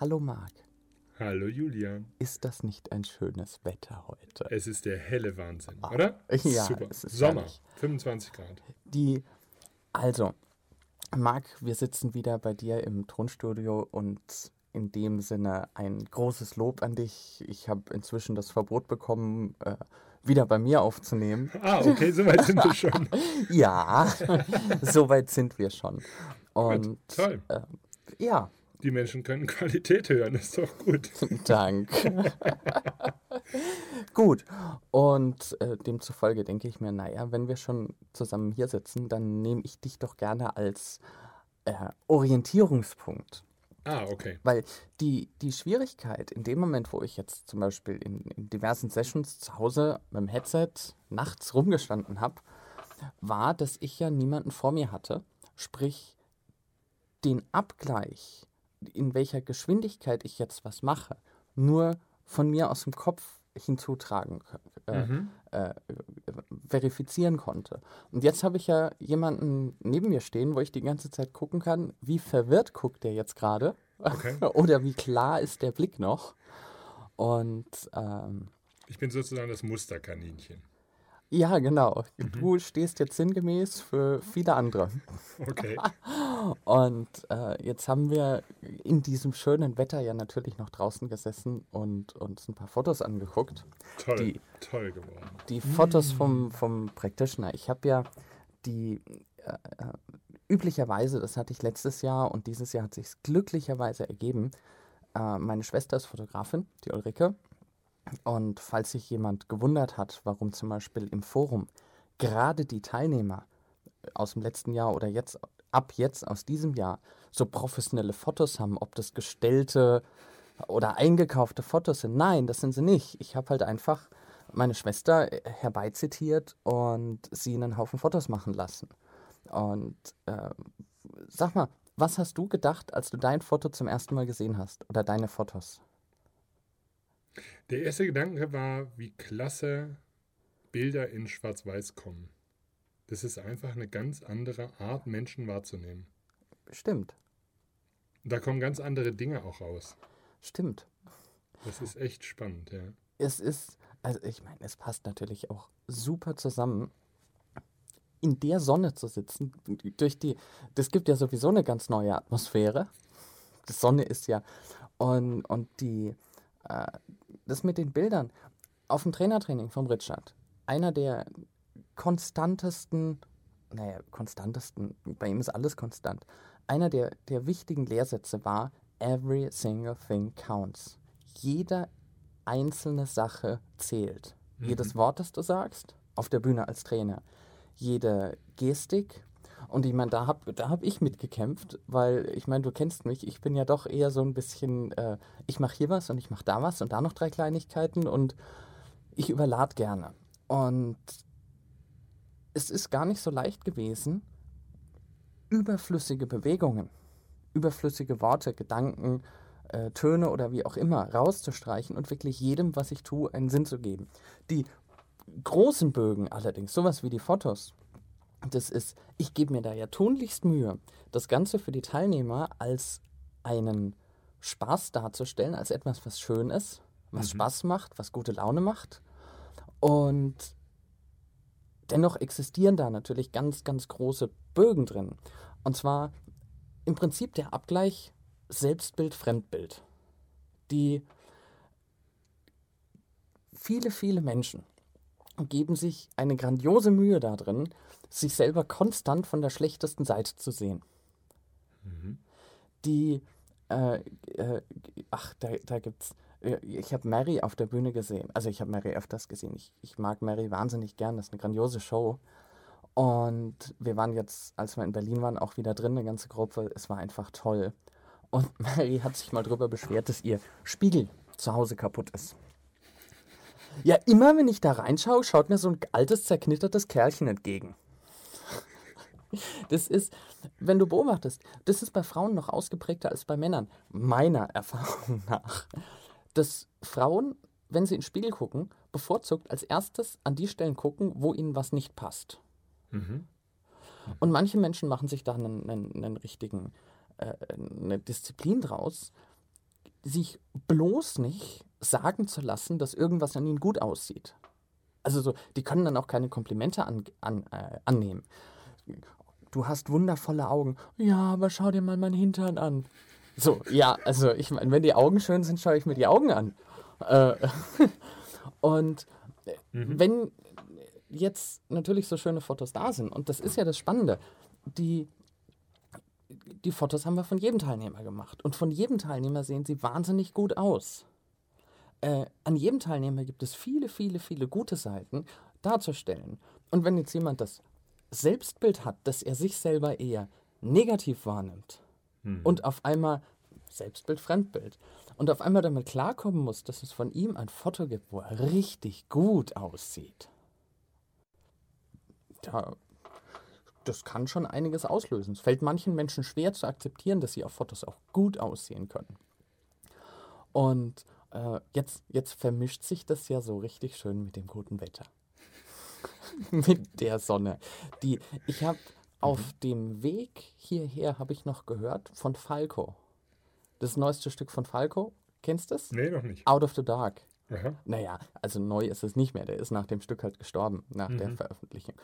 Hallo Marc. Hallo Julian. Ist das nicht ein schönes Wetter heute? Es ist der helle Wahnsinn, ah, oder? Ja, Super. Sommer, herrlich. 25 Grad. Die, also, Marc, wir sitzen wieder bei dir im Tonstudio und in dem Sinne ein großes Lob an dich. Ich habe inzwischen das Verbot bekommen, äh, wieder bei mir aufzunehmen. Ah, okay, soweit sind wir schon. ja, soweit sind wir schon. Und gut, toll. Äh, ja, die Menschen können Qualität hören, ist doch gut. Danke. gut. Und äh, demzufolge denke ich mir, naja, wenn wir schon zusammen hier sitzen, dann nehme ich dich doch gerne als äh, Orientierungspunkt. Ah, okay. Weil die, die Schwierigkeit in dem Moment, wo ich jetzt zum Beispiel in, in diversen Sessions zu Hause mit dem Headset nachts rumgestanden habe, war, dass ich ja niemanden vor mir hatte. Sprich, den Abgleich in welcher Geschwindigkeit ich jetzt was mache, nur von mir aus dem Kopf hinzutragen, äh, mhm. äh, verifizieren konnte. Und jetzt habe ich ja jemanden neben mir stehen, wo ich die ganze Zeit gucken kann, wie verwirrt guckt der jetzt gerade okay. oder wie klar ist der Blick noch. Und ähm, ich bin sozusagen das Musterkaninchen. Ja, genau. Mhm. Du stehst jetzt sinngemäß für viele andere. Okay. Und äh, jetzt haben wir in diesem schönen Wetter ja natürlich noch draußen gesessen und uns ein paar Fotos angeguckt. Toll, die, toll geworden. Die Fotos mm. vom, vom Practitioner. Ich habe ja die äh, äh, üblicherweise, das hatte ich letztes Jahr und dieses Jahr hat sich glücklicherweise ergeben. Äh, meine Schwester ist Fotografin, die Ulrike. Und falls sich jemand gewundert hat, warum zum Beispiel im Forum gerade die Teilnehmer aus dem letzten Jahr oder jetzt ab jetzt aus diesem Jahr so professionelle Fotos haben, ob das gestellte oder eingekaufte Fotos sind. Nein, das sind sie nicht. Ich habe halt einfach meine Schwester herbeizitiert und sie einen Haufen Fotos machen lassen. Und äh, sag mal, was hast du gedacht, als du dein Foto zum ersten Mal gesehen hast oder deine Fotos? Der erste Gedanke war, wie klasse Bilder in Schwarz-Weiß kommen. Das ist einfach eine ganz andere Art, Menschen wahrzunehmen. Stimmt. Da kommen ganz andere Dinge auch raus. Stimmt. Das ist echt spannend, ja. Es ist, also ich meine, es passt natürlich auch super zusammen, in der Sonne zu sitzen. Durch die, das gibt ja sowieso eine ganz neue Atmosphäre. Die Sonne ist ja, und, und die, äh, das mit den Bildern auf dem Trainertraining vom Richard. Einer der konstantesten, naja, konstantesten, bei ihm ist alles konstant. Einer der, der wichtigen Lehrsätze war, every single thing counts. Jede einzelne Sache zählt. Mhm. Jedes Wort, das du sagst, auf der Bühne als Trainer. Jede Gestik. Und ich meine, da habe da hab ich mitgekämpft, weil ich meine, du kennst mich, ich bin ja doch eher so ein bisschen, äh, ich mache hier was und ich mache da was und da noch drei Kleinigkeiten und ich überlade gerne. Und es ist gar nicht so leicht gewesen, überflüssige Bewegungen, überflüssige Worte, Gedanken, äh, Töne oder wie auch immer rauszustreichen und wirklich jedem, was ich tue, einen Sinn zu geben. Die großen Bögen allerdings, sowas wie die Fotos, das ist, ich gebe mir da ja tunlichst Mühe, das Ganze für die Teilnehmer als einen Spaß darzustellen, als etwas, was schön ist, was mhm. Spaß macht, was gute Laune macht. Und Dennoch existieren da natürlich ganz, ganz große Bögen drin. Und zwar im Prinzip der Abgleich Selbstbild, Fremdbild. Die viele, viele Menschen geben sich eine grandiose Mühe darin, sich selber konstant von der schlechtesten Seite zu sehen. Mhm. Die, äh, äh, ach, da, da gibt's ich habe Mary auf der Bühne gesehen. Also ich habe Mary öfters gesehen. Ich, ich mag Mary wahnsinnig gern. Das ist eine grandiose Show. Und wir waren jetzt, als wir in Berlin waren, auch wieder drin, eine ganze Gruppe. Es war einfach toll. Und Mary hat sich mal drüber beschwert, dass ihr Spiegel zu Hause kaputt ist. Ja, immer wenn ich da reinschaue, schaut mir so ein altes, zerknittertes Kerlchen entgegen. Das ist, wenn du beobachtest, das ist bei Frauen noch ausgeprägter als bei Männern, meiner Erfahrung nach dass Frauen, wenn sie in den Spiegel gucken, bevorzugt als erstes an die Stellen gucken, wo ihnen was nicht passt. Mhm. Und manche Menschen machen sich da einen, einen, einen richtigen, äh, eine Disziplin draus, sich bloß nicht sagen zu lassen, dass irgendwas an ihnen gut aussieht. Also so, die können dann auch keine Komplimente an, an, äh, annehmen. Du hast wundervolle Augen. Ja, aber schau dir mal meinen Hintern an. So, ja, also ich meine, wenn die Augen schön sind, schaue ich mir die Augen an. Äh, und mhm. wenn jetzt natürlich so schöne Fotos da sind, und das ist ja das Spannende, die, die Fotos haben wir von jedem Teilnehmer gemacht. Und von jedem Teilnehmer sehen sie wahnsinnig gut aus. Äh, an jedem Teilnehmer gibt es viele, viele, viele gute Seiten darzustellen. Und wenn jetzt jemand das Selbstbild hat, dass er sich selber eher negativ wahrnimmt hm. und auf einmal Selbstbild, Fremdbild und auf einmal damit klarkommen muss, dass es von ihm ein Foto gibt, wo er richtig gut aussieht, da, das kann schon einiges auslösen. Es fällt manchen Menschen schwer zu akzeptieren, dass sie auf Fotos auch gut aussehen können. Und äh, jetzt, jetzt vermischt sich das ja so richtig schön mit dem guten Wetter. mit der Sonne. Die, ich habe auf mhm. dem Weg hierher, habe ich noch gehört, von Falco. Das neueste Stück von Falco. Kennst du es? Nee, noch nicht. Out of the Dark. Aha. Naja, also neu ist es nicht mehr. Der ist nach dem Stück halt gestorben, nach mhm. der Veröffentlichung.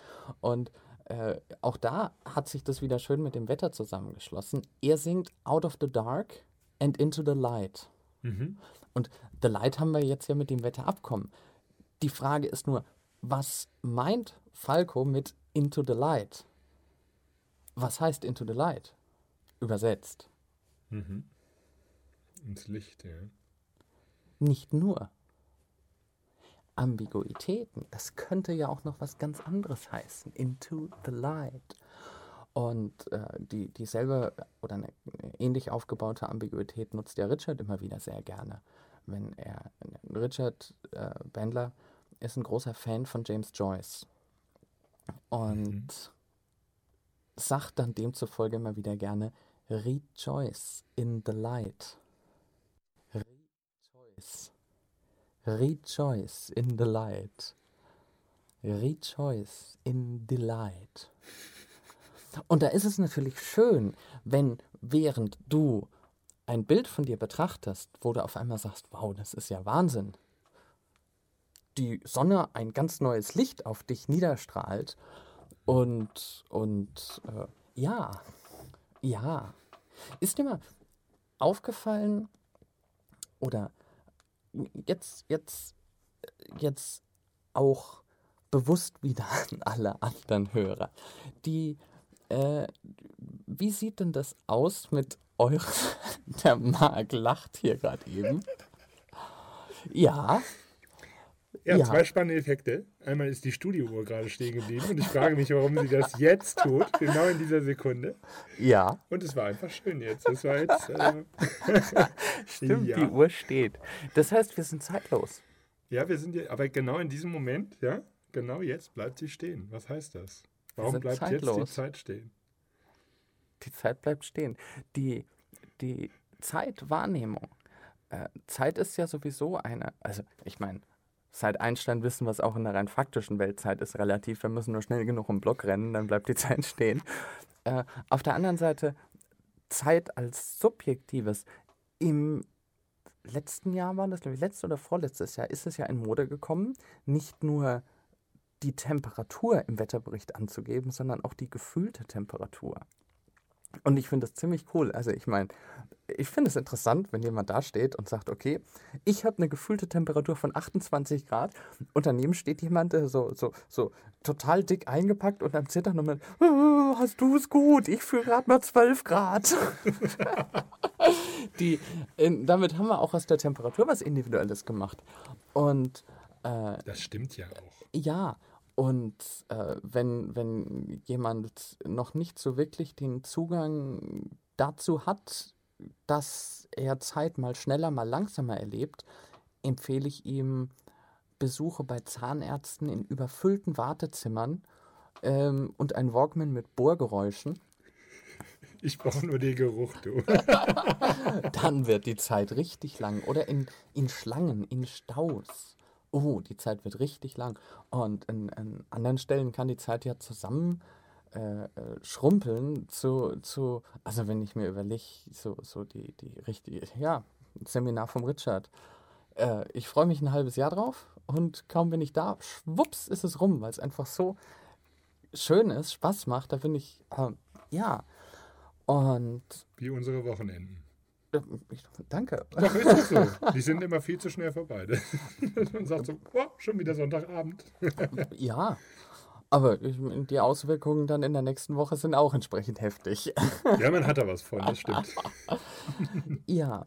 Und äh, auch da hat sich das wieder schön mit dem Wetter zusammengeschlossen. Er singt Out of the Dark and Into the Light. Mhm. Und The Light haben wir jetzt ja mit dem Wetterabkommen. Die Frage ist nur, was meint Falco mit Into the Light? Was heißt Into the Light? Übersetzt. Mhm. Ins Licht, ja. Nicht nur. Ambiguitäten, das könnte ja auch noch was ganz anderes heißen. Into the Light. Und äh, die, dieselbe oder eine, ähnlich aufgebaute Ambiguität nutzt ja Richard immer wieder sehr gerne. Wenn er, Richard äh, Bandler ist ein großer Fan von James Joyce und mhm. sagt dann demzufolge immer wieder gerne Rejoice in the light. Rejoice. Rejoice in the light. Rejoice in the light. Und da ist es natürlich schön, wenn während du ein Bild von dir betrachtest, wo du auf einmal sagst, wow, das ist ja Wahnsinn. Die Sonne ein ganz neues Licht auf dich niederstrahlt und, und äh, ja, ja. Ist dir mal aufgefallen oder jetzt, jetzt, jetzt auch bewusst wieder an alle anderen Hörer, die äh, wie sieht denn das aus mit eurer. Der Marc lacht hier gerade eben. Ja. Ja, ja, zwei spannende Effekte. Einmal ist die Studiouhr gerade stehen geblieben und ich frage mich, warum sie das jetzt tut, genau in dieser Sekunde. Ja. Und es war einfach schön jetzt. Das war jetzt. Äh Stimmt, ja. die Uhr steht. Das heißt, wir sind zeitlos. Ja, wir sind ja, aber genau in diesem Moment, ja, genau jetzt bleibt sie stehen. Was heißt das? Warum bleibt zeitlos. jetzt die Zeit stehen? Die Zeit bleibt stehen. Die, die Zeitwahrnehmung. Äh, Zeit ist ja sowieso eine, also ich meine, seit Einstein wissen wir es auch in der rein faktischen Welt, Zeit ist relativ, wir müssen nur schnell genug im Block rennen, dann bleibt die Zeit stehen. Äh, auf der anderen Seite, Zeit als Subjektives. Im letzten Jahr war das, glaube ich, letztes oder vorletztes Jahr, ist es ja in Mode gekommen, nicht nur die Temperatur im Wetterbericht anzugeben, sondern auch die gefühlte Temperatur. Und ich finde das ziemlich cool. Also ich meine, ich finde es interessant, wenn jemand da steht und sagt, okay, ich habe eine gefühlte Temperatur von 28 Grad und daneben steht jemand, der so, so, so total dick eingepackt und am Zittern und mit, oh, hast du es gut, ich fühle gerade mal 12 Grad. Die, in, damit haben wir auch aus der Temperatur was Individuelles gemacht. Und äh, das stimmt ja auch. Ja, und äh, wenn, wenn jemand noch nicht so wirklich den Zugang dazu hat, dass er Zeit mal schneller, mal langsamer erlebt, empfehle ich ihm Besuche bei Zahnärzten in überfüllten Wartezimmern ähm, und ein Walkman mit Bohrgeräuschen. Ich brauche nur den Geruch, du. Dann wird die Zeit richtig lang. Oder in, in Schlangen, in Staus oh, die Zeit wird richtig lang. Und an, an anderen Stellen kann die Zeit ja zusammen äh, äh, schrumpeln zu, zu, also wenn ich mir überlege, so, so die, die richtige, ja, Seminar vom Richard. Äh, ich freue mich ein halbes Jahr drauf und kaum bin ich da, schwupps ist es rum, weil es einfach so schön ist, Spaß macht. Da bin ich, äh, ja. Und. Wie unsere Wochenenden. Ich, danke. Doch, ist das so. Die sind immer viel zu schnell vorbei. Man sagt so, oh, schon wieder Sonntagabend. ja. Aber die Auswirkungen dann in der nächsten Woche sind auch entsprechend heftig. Ja, man hat da was von, das stimmt. ja.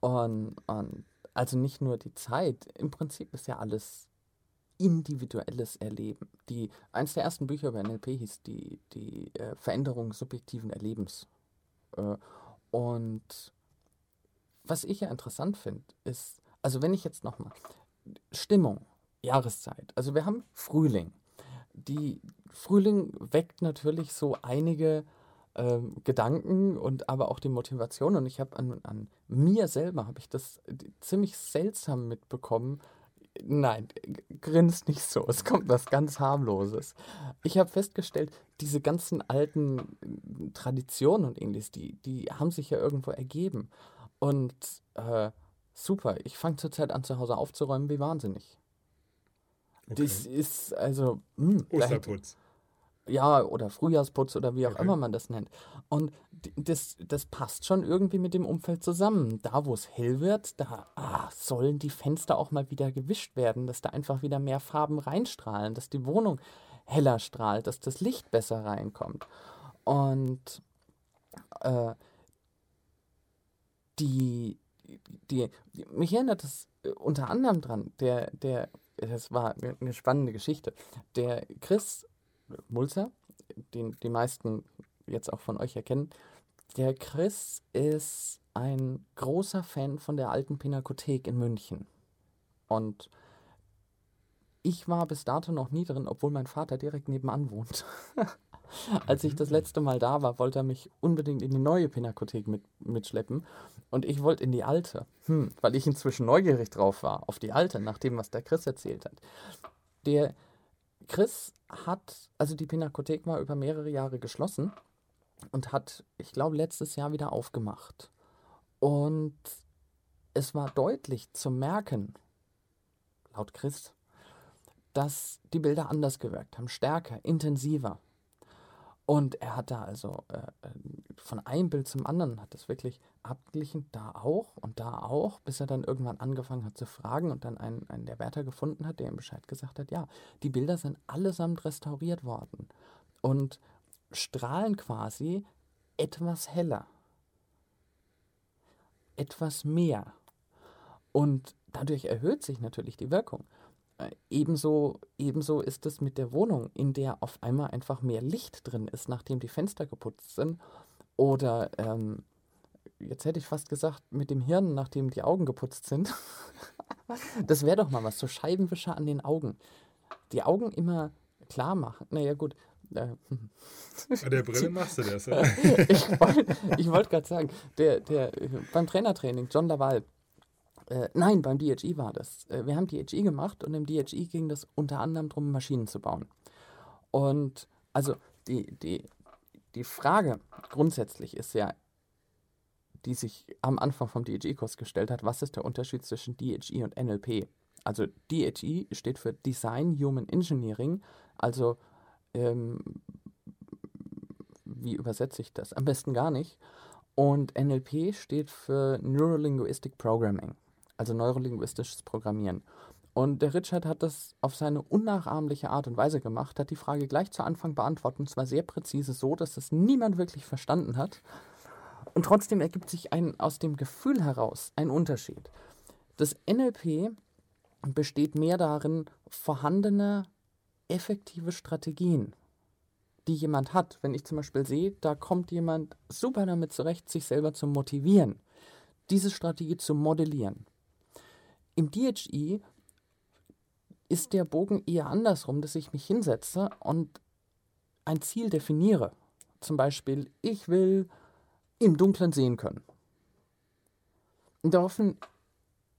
Und, und also nicht nur die Zeit, im Prinzip ist ja alles individuelles Erleben. Die, eins der ersten Bücher über NLP hieß die, die äh, Veränderung subjektiven Erlebens. Äh, und was ich ja interessant finde, ist, also wenn ich jetzt nochmal, Stimmung, Jahreszeit, also wir haben Frühling. Die Frühling weckt natürlich so einige ähm, Gedanken und aber auch die Motivation. Und ich habe an, an mir selber, habe ich das ziemlich seltsam mitbekommen. Nein, grinst nicht so. Es kommt was ganz harmloses. Ich habe festgestellt, diese ganzen alten äh, Traditionen und ähnliches, die, die haben sich ja irgendwo ergeben. Und äh, super, ich fange zurzeit an, zu Hause aufzuräumen wie wahnsinnig. Okay. Das ist also. Mh, hm, Osterputz. Ja, oder Frühjahrsputz oder wie auch okay. immer man das nennt. Und das, das passt schon irgendwie mit dem Umfeld zusammen. Da, wo es hell wird, da ah, sollen die Fenster auch mal wieder gewischt werden, dass da einfach wieder mehr Farben reinstrahlen, dass die Wohnung heller strahlt, dass das Licht besser reinkommt. Und äh, die, die, die, mich erinnert das äh, unter anderem dran, der, der, das war eine spannende Geschichte. Der Chris Mulzer, den die meisten jetzt auch von euch erkennen, der Chris ist ein großer Fan von der alten Pinakothek in München. Und ich war bis dato noch nie drin, obwohl mein Vater direkt nebenan wohnt. Als ich das letzte Mal da war, wollte er mich unbedingt in die neue Pinakothek mit, mitschleppen. Und ich wollte in die alte, hm, weil ich inzwischen neugierig drauf war, auf die alte, nach dem, was der Chris erzählt hat. Der Chris hat, also die Pinakothek war über mehrere Jahre geschlossen und hat, ich glaube, letztes Jahr wieder aufgemacht. Und es war deutlich zu merken, laut Chris, dass die Bilder anders gewirkt haben, stärker, intensiver. Und er hat da also äh, äh, von einem Bild zum anderen, hat das wirklich abgeglichen, da auch und da auch, bis er dann irgendwann angefangen hat zu fragen und dann einen, einen der Wärter gefunden hat, der ihm Bescheid gesagt hat, ja, die Bilder sind allesamt restauriert worden und strahlen quasi etwas heller, etwas mehr. Und dadurch erhöht sich natürlich die Wirkung. Äh, ebenso, ebenso ist es mit der Wohnung, in der auf einmal einfach mehr Licht drin ist, nachdem die Fenster geputzt sind. Oder ähm, jetzt hätte ich fast gesagt, mit dem Hirn, nachdem die Augen geputzt sind. das wäre doch mal was, so Scheibenwischer an den Augen. Die Augen immer klar machen. Naja, gut. Äh, Bei der Brille machst du das, oder? ich wollte wollt gerade sagen, der, der, beim Trainertraining, John Laval, äh, nein, beim DHE war das. Äh, wir haben DHE gemacht und im DHE ging das unter anderem darum, Maschinen zu bauen. Und also die, die, die Frage grundsätzlich ist ja, die sich am Anfang vom DHE-Kurs gestellt hat, was ist der Unterschied zwischen DHE und NLP? Also DHE steht für Design Human Engineering, also ähm, wie übersetze ich das? Am besten gar nicht. Und NLP steht für Neurolinguistic Programming also neurolinguistisches Programmieren. Und der Richard hat das auf seine unnachahmliche Art und Weise gemacht, hat die Frage gleich zu Anfang beantwortet, und zwar sehr präzise so, dass das niemand wirklich verstanden hat. Und trotzdem ergibt sich ein, aus dem Gefühl heraus ein Unterschied. Das NLP besteht mehr darin, vorhandene effektive Strategien, die jemand hat. Wenn ich zum Beispiel sehe, da kommt jemand super damit zurecht, sich selber zu motivieren, diese Strategie zu modellieren. Im DHE ist der Bogen eher andersrum, dass ich mich hinsetze und ein Ziel definiere. Zum Beispiel, ich will im Dunkeln sehen können. Und daraufhin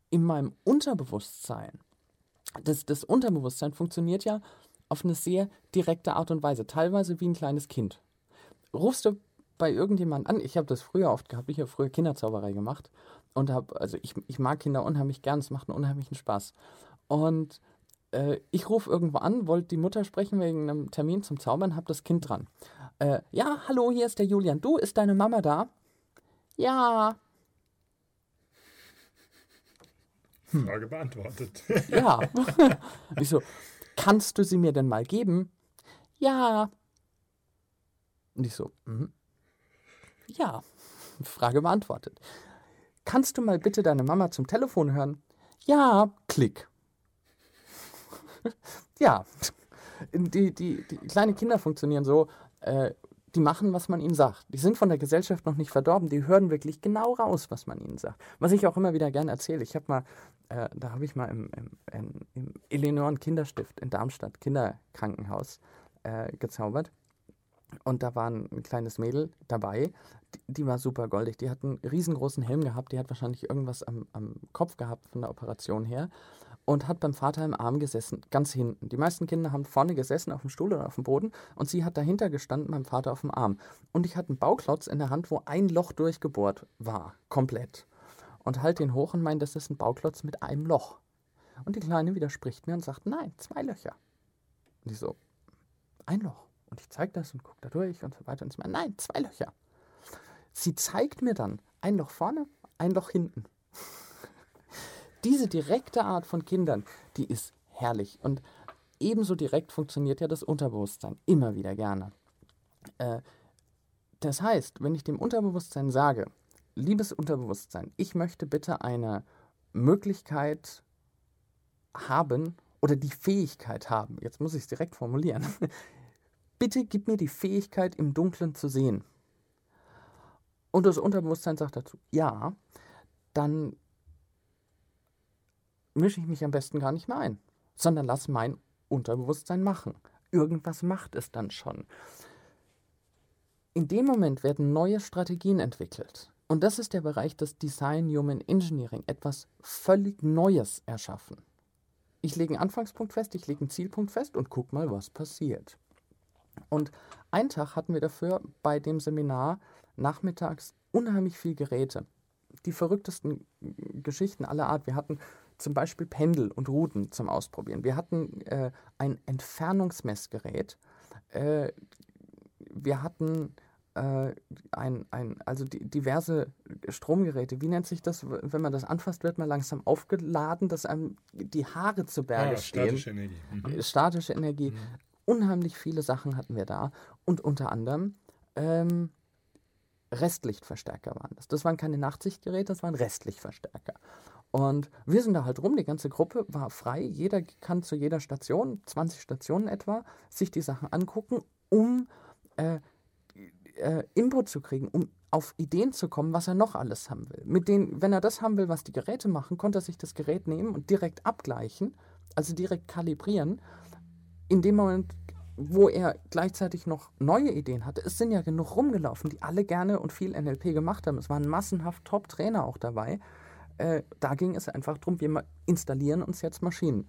in meinem Unterbewusstsein, das, das Unterbewusstsein funktioniert ja auf eine sehr direkte Art und Weise, teilweise wie ein kleines Kind. Rufst du bei irgendjemand an. Ich habe das früher oft gehabt. Ich habe früher Kinderzauberei gemacht und habe, also ich, ich mag Kinder unheimlich gern. Es macht einen unheimlichen Spaß. Und äh, ich rufe irgendwo an, wollte die Mutter sprechen wegen einem Termin zum Zaubern, habe das Kind dran. Äh, ja, hallo, hier ist der Julian. Du, ist deine Mama da? Ja. Frage beantwortet. Ja. ich so, kannst du sie mir denn mal geben? Ja. Und ich so, mhm. ja. Frage beantwortet. Kannst du mal bitte deine Mama zum Telefon hören? Ja. Klick. ja. Die, die, die kleine Kinder funktionieren so, äh, die machen, was man ihnen sagt. Die sind von der Gesellschaft noch nicht verdorben, die hören wirklich genau raus, was man ihnen sagt. Was ich auch immer wieder gerne erzähle. Ich habe mal, äh, da habe ich mal im, im, im, im Eleonoren Kinderstift in Darmstadt, Kinderkrankenhaus, äh, gezaubert. Und da war ein kleines Mädel dabei, die, die, war super goldig. Die hat einen riesengroßen Helm gehabt, die hat wahrscheinlich irgendwas am, am Kopf gehabt von der Operation her und hat beim Vater im Arm gesessen, ganz hinten. Die meisten Kinder haben vorne gesessen auf dem Stuhl oder auf dem Boden und sie hat dahinter gestanden beim Vater auf dem Arm. Und ich hatte einen Bauklotz in der Hand, wo ein Loch durchgebohrt war, komplett. Und halt den hoch und meint, das ist ein Bauklotz mit einem Loch. Und die Kleine widerspricht mir und sagt, nein, zwei Löcher. Und ich so, ein Loch. Und ich zeige das und gucke da durch und so weiter. Und sie meint, nein, zwei Löcher. Sie zeigt mir dann ein Loch vorne, ein Loch hinten diese direkte Art von Kindern, die ist herrlich. Und ebenso direkt funktioniert ja das Unterbewusstsein immer wieder gerne. Äh, das heißt, wenn ich dem Unterbewusstsein sage, liebes Unterbewusstsein, ich möchte bitte eine Möglichkeit haben oder die Fähigkeit haben, jetzt muss ich es direkt formulieren, bitte gib mir die Fähigkeit, im Dunkeln zu sehen. Und das Unterbewusstsein sagt dazu, ja, dann mische ich mich am besten gar nicht mehr ein, sondern lass mein Unterbewusstsein machen. Irgendwas macht es dann schon. In dem Moment werden neue Strategien entwickelt. Und das ist der Bereich des Design Human Engineering, etwas völlig Neues erschaffen. Ich lege einen Anfangspunkt fest, ich lege einen Zielpunkt fest und guck mal, was passiert. Und einen Tag hatten wir dafür bei dem Seminar nachmittags unheimlich viel Geräte. Die verrücktesten Geschichten aller Art. Wir hatten zum Beispiel Pendel und Routen zum Ausprobieren. Wir hatten äh, ein Entfernungsmessgerät. Äh, wir hatten äh, ein, ein, also die, diverse Stromgeräte. Wie nennt sich das? Wenn man das anfasst, wird man langsam aufgeladen, dass einem die Haare zu Berge ah, stehen. Statische Energie. Mhm. Statische Energie. Mhm. Unheimlich viele Sachen hatten wir da. Und unter anderem ähm, Restlichtverstärker waren das. Das waren keine Nachtsichtgeräte, das waren Restlichtverstärker. Und wir sind da halt rum, die ganze Gruppe war frei, jeder kann zu jeder Station, 20 Stationen etwa, sich die Sachen angucken, um äh, äh, Input zu kriegen, um auf Ideen zu kommen, was er noch alles haben will. Mit denen, wenn er das haben will, was die Geräte machen, konnte er sich das Gerät nehmen und direkt abgleichen, also direkt kalibrieren. In dem Moment, wo er gleichzeitig noch neue Ideen hatte, es sind ja genug rumgelaufen, die alle gerne und viel NLP gemacht haben. Es waren massenhaft Top-Trainer auch dabei äh, da ging es einfach darum, wir installieren uns jetzt Maschinen.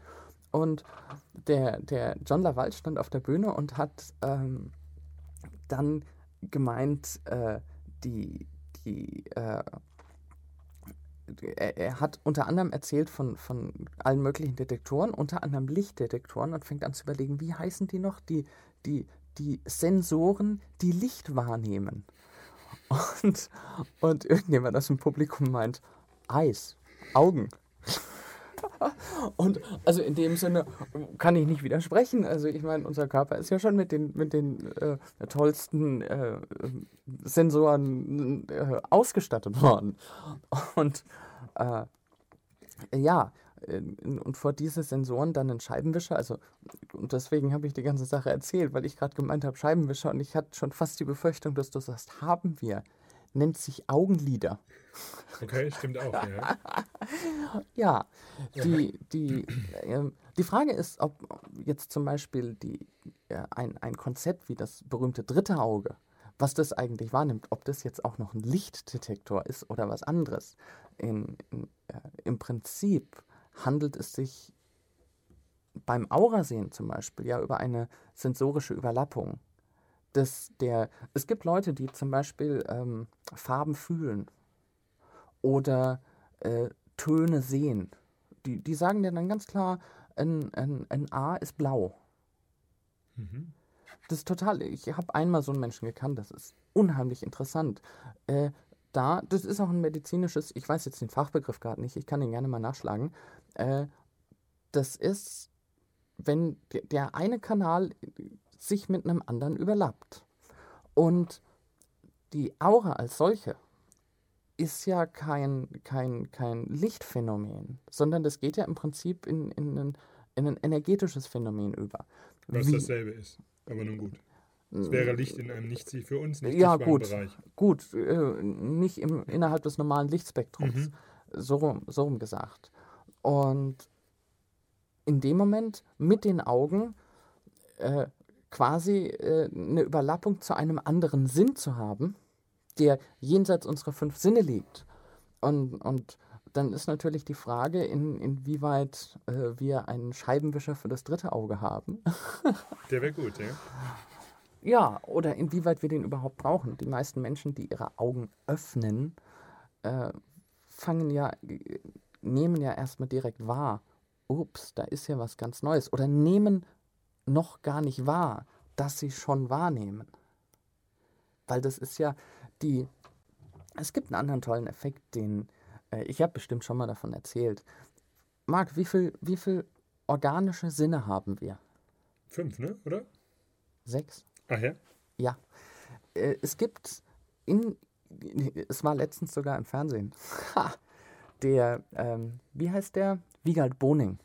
Und der, der John Laval stand auf der Bühne und hat ähm, dann gemeint, äh, die, die, äh, er, er, hat unter anderem erzählt von, von allen möglichen Detektoren, unter anderem Lichtdetektoren und fängt an zu überlegen, wie heißen die noch? Die, die, die Sensoren, die Licht wahrnehmen. Und, und irgendjemand aus dem Publikum meint, Eis, Augen. Und also in dem Sinne kann ich nicht widersprechen. Also ich meine, unser Körper ist ja schon mit den, mit den äh, tollsten äh, Sensoren äh, ausgestattet worden. Und äh, ja, und vor diese Sensoren dann einen Scheibenwischer, also und deswegen habe ich die ganze Sache erzählt, weil ich gerade gemeint habe, Scheibenwischer und ich hatte schon fast die Befürchtung, dass du sagst, haben wir nennt sich Augenlider. Okay, stimmt auch, ja. ja, die, die, äh, die Frage ist, ob jetzt zum Beispiel die, äh, ein, ein Konzept wie das berühmte dritte Auge, was das eigentlich wahrnimmt, ob das jetzt auch noch ein Lichtdetektor ist oder was anderes. In, in, äh, Im Prinzip handelt es sich beim Aurasehen zum Beispiel ja über eine sensorische Überlappung dass der, es gibt Leute, die zum Beispiel ähm, Farben fühlen oder äh, Töne sehen. Die, die sagen dir dann ganz klar, ein, ein, ein A ist blau. Mhm. Das ist total, ich habe einmal so einen Menschen gekannt, das ist unheimlich interessant. Äh, da, das ist auch ein medizinisches, ich weiß jetzt den Fachbegriff gerade nicht, ich kann den gerne mal nachschlagen. Äh, das ist, wenn der, der eine Kanal sich mit einem anderen überlappt. Und die Aura als solche ist ja kein, kein, kein Lichtphänomen, sondern das geht ja im Prinzip in, in, ein, in ein energetisches Phänomen über. Was Wie- dasselbe ist. Aber nun gut. Es wäre Licht in einem nicht für uns nicht ja, gut, Bereich. gut, äh, nicht im, innerhalb des normalen Lichtspektrums, Mhm. so, rum, so rum gesagt. Und in dem Moment mit den Augen äh, quasi äh, eine Überlappung zu einem anderen Sinn zu haben, der jenseits unserer fünf Sinne liegt. Und, und dann ist natürlich die Frage, in, inwieweit äh, wir einen Scheibenwischer für das dritte Auge haben. Der wäre gut, ja. Ja, oder inwieweit wir den überhaupt brauchen. Die meisten Menschen, die ihre Augen öffnen, äh, fangen ja, äh, nehmen ja erstmal direkt wahr, ups, da ist ja was ganz Neues. Oder nehmen noch gar nicht wahr, dass sie schon wahrnehmen. Weil das ist ja die. Es gibt einen anderen tollen Effekt, den äh, ich habe bestimmt schon mal davon erzählt. Marc, wie viel, wie viel organische Sinne haben wir? Fünf, ne? Oder? Sechs? Ach ja? Ja. Äh, es gibt in. Es war letztens sogar im Fernsehen. Ha! Der, ähm, wie heißt der? Wiegald Boning.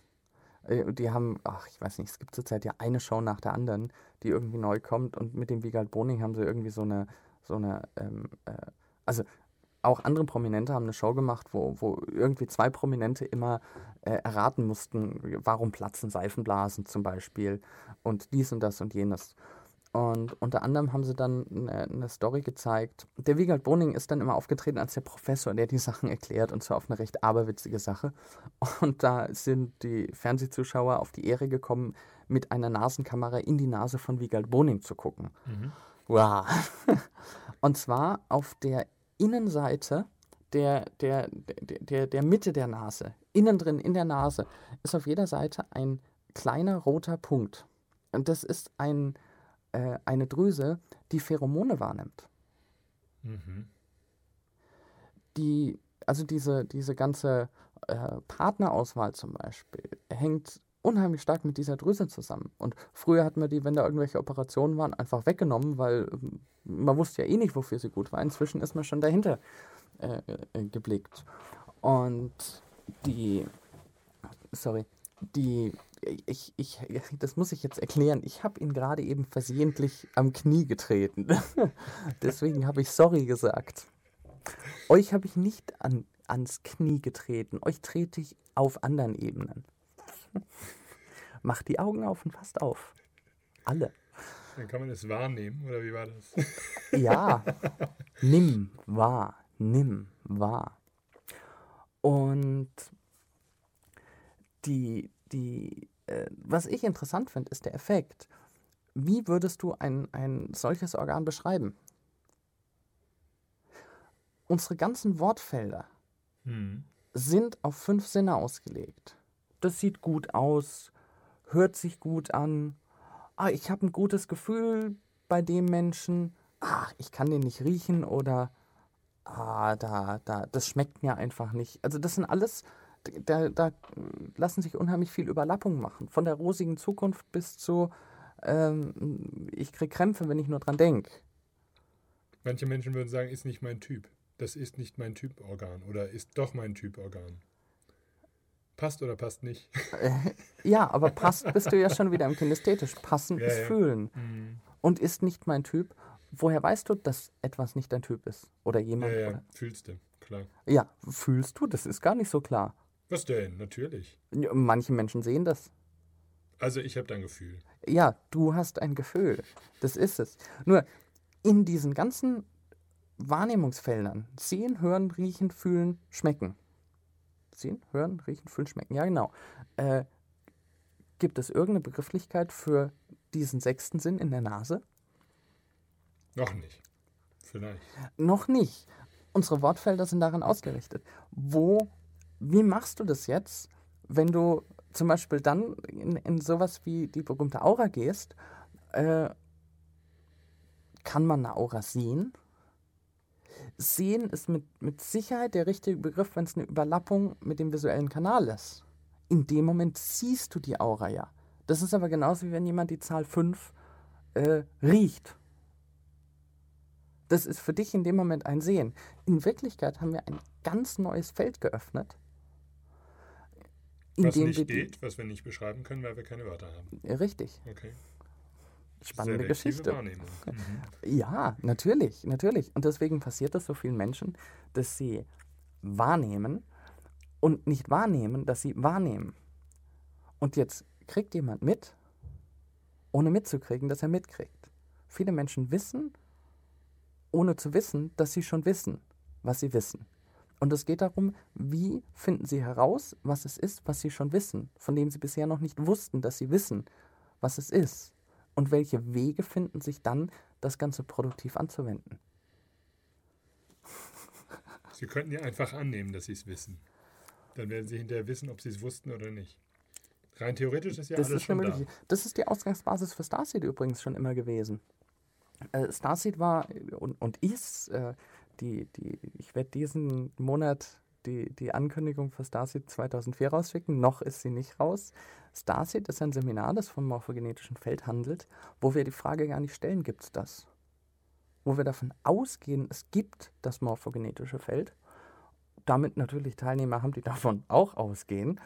Äh, Die haben, ach, ich weiß nicht, es gibt zurzeit ja eine Show nach der anderen, die irgendwie neu kommt und mit dem Wiegald Boning haben sie irgendwie so eine, so eine, ähm, äh, also auch andere Prominente haben eine Show gemacht, wo, wo irgendwie zwei Prominente immer äh, erraten mussten, warum platzen Seifenblasen zum Beispiel und dies und das und jenes. Und unter anderem haben sie dann eine, eine Story gezeigt. Der Wiegald Boning ist dann immer aufgetreten als der Professor, der die Sachen erklärt und zwar auf eine recht aberwitzige Sache. Und da sind die Fernsehzuschauer auf die Ehre gekommen, mit einer Nasenkamera in die Nase von Wiegald Boning zu gucken. Mhm. Wow. Und zwar auf der Innenseite der, der, der, der, der Mitte der Nase, innen drin in der Nase, ist auf jeder Seite ein kleiner roter Punkt. Und das ist ein, äh, eine Drüse, die Pheromone wahrnimmt. Mhm. Die, also diese, diese ganze äh, Partnerauswahl zum Beispiel hängt unheimlich stark mit dieser Drüse zusammen. Und früher hat man die, wenn da irgendwelche Operationen waren, einfach weggenommen, weil ähm, man wusste ja eh nicht, wofür sie gut war. Inzwischen ist man schon dahinter äh, äh, geblickt. Und die, sorry, die, ich, ich, das muss ich jetzt erklären. Ich habe ihn gerade eben versehentlich am Knie getreten. Deswegen habe ich sorry gesagt. Euch habe ich nicht an, ans Knie getreten. Euch trete ich auf anderen Ebenen. Macht die Augen auf und passt auf. Alle. Dann kann man es wahrnehmen, oder wie war das? Ja, nimm wahr, nimm wahr. Und die, die, was ich interessant finde, ist der Effekt. Wie würdest du ein, ein solches Organ beschreiben? Unsere ganzen Wortfelder Hm. sind auf fünf Sinne ausgelegt. Das sieht gut aus, hört sich gut an. Ah, ich habe ein gutes Gefühl bei dem Menschen. Ah, ich kann den nicht riechen oder ah, da, da, das schmeckt mir einfach nicht. Also das sind alles, da, da lassen sich unheimlich viel Überlappung machen. Von der rosigen Zukunft bis zu, ähm, ich krieg Krämpfe, wenn ich nur dran denke. Manche Menschen würden sagen, ist nicht mein Typ. Das ist nicht mein Typorgan oder ist doch mein Typorgan. Passt oder passt nicht? Ja, aber passt bist du ja schon wieder im Kinästhetisch. Passen Ja, ist ja. fühlen. Hm. und ist nicht mein Typ. Woher weißt du, dass etwas nicht dein Typ ist? Oder Ja, jemand? ja, Oder? fühlst du, klar. ja, fühlst du? Das ist gar nicht so klar. Was denn? Natürlich. Manche Menschen sehen das. Also ich habe dein Gefühl. Ja, du hast ein Gefühl. Das ist es. Nur in diesen ganzen Wahrnehmungsfeldern, sehen, hören, riechen, fühlen, schmecken. Sehen, hören, riechen, fühlen, schmecken. Ja, genau. Äh, gibt es irgendeine Begrifflichkeit für diesen sechsten Sinn in der Nase? Noch nicht. Vielleicht. Noch nicht. Unsere Wortfelder sind daran ausgerichtet. Wo, wie machst du das jetzt, wenn du zum Beispiel dann in, in sowas wie die berühmte Aura gehst? Äh, kann man eine Aura sehen? Sehen ist mit, mit Sicherheit der richtige Begriff, wenn es eine Überlappung mit dem visuellen Kanal ist. In dem Moment siehst du die Aura ja. Das ist aber genauso wie wenn jemand die Zahl 5 äh, riecht. Das ist für dich in dem Moment ein Sehen. In Wirklichkeit haben wir ein ganz neues Feld geöffnet. Was nicht geht, was wir nicht beschreiben können, weil wir keine Wörter haben. Richtig. Okay. Spannende Selektive Geschichte. Mhm. Ja, natürlich, natürlich. Und deswegen passiert es so vielen Menschen, dass sie wahrnehmen und nicht wahrnehmen, dass sie wahrnehmen. Und jetzt kriegt jemand mit, ohne mitzukriegen, dass er mitkriegt. Viele Menschen wissen, ohne zu wissen, dass sie schon wissen, was sie wissen. Und es geht darum, wie finden sie heraus, was es ist, was sie schon wissen, von dem sie bisher noch nicht wussten, dass sie wissen, was es ist. Und welche Wege finden sich dann, das Ganze produktiv anzuwenden. Sie könnten ja einfach annehmen, dass Sie es wissen. Dann werden Sie hinterher wissen, ob Sie es wussten oder nicht. Rein theoretisch ist ja das, alles ist schon da. Das ist die Ausgangsbasis für Starseed übrigens schon immer gewesen. Äh, Starseed war äh, und, und ist, äh, die, die, ich werde diesen Monat die, die Ankündigung für Starseed 2004 rausschicken, noch ist sie nicht raus. Starseed ist ein Seminar, das vom morphogenetischen Feld handelt, wo wir die Frage gar nicht stellen, gibt es das? Wo wir davon ausgehen, es gibt das morphogenetische Feld, damit natürlich Teilnehmer haben, die davon auch ausgehen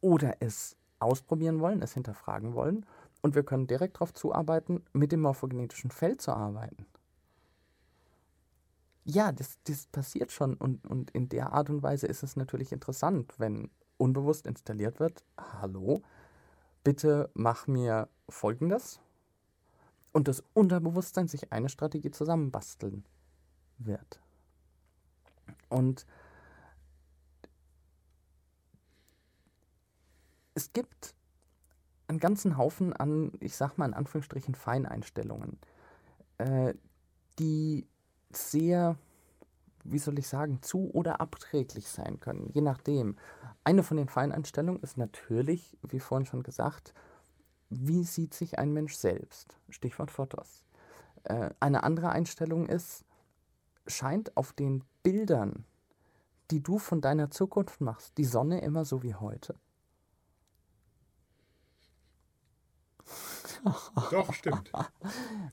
oder es ausprobieren wollen, es hinterfragen wollen und wir können direkt darauf zuarbeiten, mit dem morphogenetischen Feld zu arbeiten. Ja, das, das passiert schon und, und in der Art und Weise ist es natürlich interessant, wenn unbewusst installiert wird, hallo, bitte mach mir Folgendes und das Unterbewusstsein sich eine Strategie zusammenbasteln wird. Und es gibt einen ganzen Haufen an, ich sag mal in Anführungsstrichen, Feineinstellungen, äh, die sehr, wie soll ich sagen, zu oder abträglich sein können, je nachdem. Eine von den Feineinstellungen ist natürlich, wie vorhin schon gesagt, wie sieht sich ein Mensch selbst? Stichwort Fotos. Äh, eine andere Einstellung ist, scheint auf den Bildern, die du von deiner Zukunft machst, die Sonne immer so wie heute? Doch, stimmt.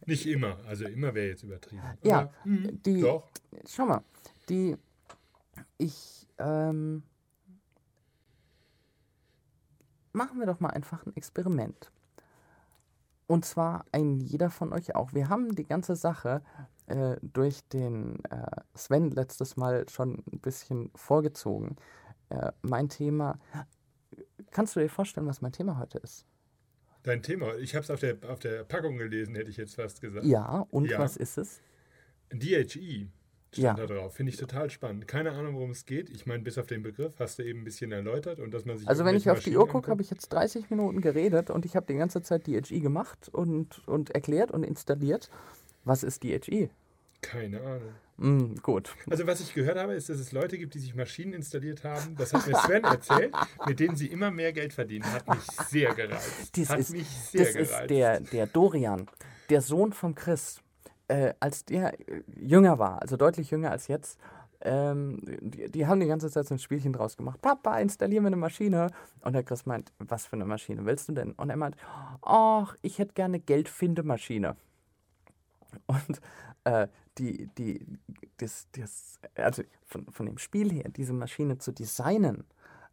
Nicht immer. Also immer wäre jetzt übertrieben. Ja, Aber, hm, die, Doch. schau mal, die, ich, ähm, machen wir doch mal einfach ein Experiment. Und zwar ein jeder von euch auch. Wir haben die ganze Sache äh, durch den äh, Sven letztes Mal schon ein bisschen vorgezogen. Äh, mein Thema, kannst du dir vorstellen, was mein Thema heute ist? Dein Thema, ich habe es auf der, auf der Packung gelesen, hätte ich jetzt fast gesagt. Ja, und Ja. was ist es? DHE stand Ja. da drauf. Finde ich total spannend. Keine Ahnung, worum es geht. Ich meine, bis auf den Begriff hast du eben ein bisschen erläutert und dass man sich. Also wenn ich auf irgendwelche die Uhr Maschinen gucke, habe ich jetzt 30 Minuten geredet und ich habe die ganze Zeit DHE gemacht und, und erklärt und installiert. Was ist DHE? Keine Ahnung. Hm, gut. Also was ich gehört habe, ist, dass es Leute gibt, die sich Maschinen installiert haben. Das hat mir Sven erzählt, mit denen sie immer mehr Geld verdienen. Hat mich sehr gereizt. Das hat ist, mich sehr das gereizt. ist der, der Dorian, der Sohn von Chris. Äh, als der äh, jünger war, also deutlich jünger als jetzt, ähm, die, die haben die ganze Zeit so ein Spielchen draus gemacht. Papa, installier mir eine Maschine. Und der Chris meint, was für eine Maschine willst du denn? Und er meint, ach, ich hätte gerne Geldfindemaschine. Und äh, die, die, das, das, also von, von dem Spiel her, diese Maschine zu designen,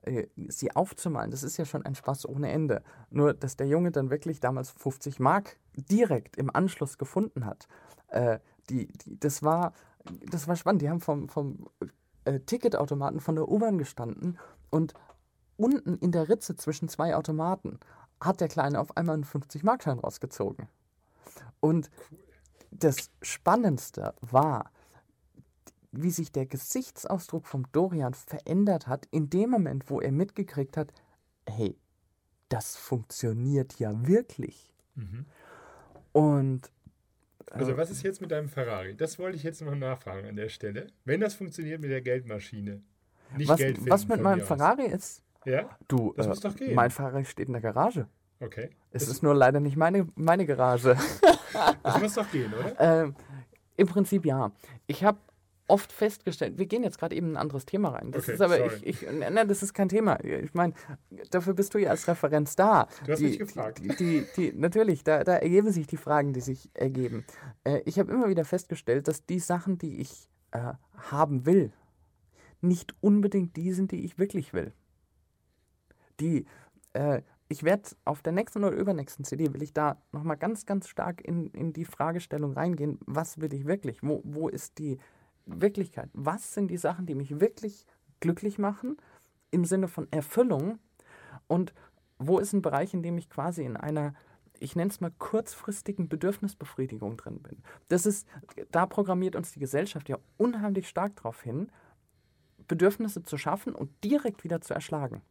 äh, sie aufzumalen, das ist ja schon ein Spaß ohne Ende. Nur, dass der Junge dann wirklich damals 50 Mark direkt im Anschluss gefunden hat, äh, die, die, das, war, das war spannend. Die haben vom, vom Ticketautomaten von der U-Bahn gestanden und unten in der Ritze zwischen zwei Automaten hat der Kleine auf einmal einen 50-Mark-Schein rausgezogen. Und das Spannendste war, wie sich der Gesichtsausdruck vom Dorian verändert hat, in dem Moment, wo er mitgekriegt hat, hey, das funktioniert ja wirklich. Mhm. Und Also was ist jetzt mit deinem Ferrari? Das wollte ich jetzt noch nachfragen an der Stelle. Wenn das funktioniert mit der Geldmaschine. Nicht was, Geld finden was mit meinem. Ferrari ist? Ja? Du, Das äh, muss doch gehen. mein Ferrari steht in der Garage. Okay. Es das, ist nur leider nicht meine, meine Garage. das muss doch gehen, oder? ähm, Im Prinzip ja. Ich habe oft festgestellt, wir gehen jetzt gerade eben in ein anderes Thema rein. Das Okay, ist aber, sorry. ich, ich, nein, das ist kein Thema. Ich meine, dafür bist du ja als Referenz da. Du hast die, mich gefragt. Die, die, die, natürlich, da, da ergeben sich die Fragen, die sich ergeben. Äh, ich habe immer wieder festgestellt, dass die Sachen, die ich äh, haben will, nicht unbedingt die sind, die ich wirklich will. Die, äh, ich werde auf der nächsten oder übernächsten CD, will ich da nochmal ganz, ganz stark in, in die Fragestellung reingehen, was will ich wirklich? Wo, wo ist die Wirklichkeit? Was sind die Sachen, die mich wirklich glücklich machen, im Sinne von Erfüllung? Und wo ist ein Bereich, in dem ich quasi in einer, ich nenne es mal kurzfristigen Bedürfnisbefriedigung drin bin? Das ist, da programmiert uns die Gesellschaft ja unheimlich stark darauf hin, Bedürfnisse zu schaffen und direkt wieder zu erschlagen.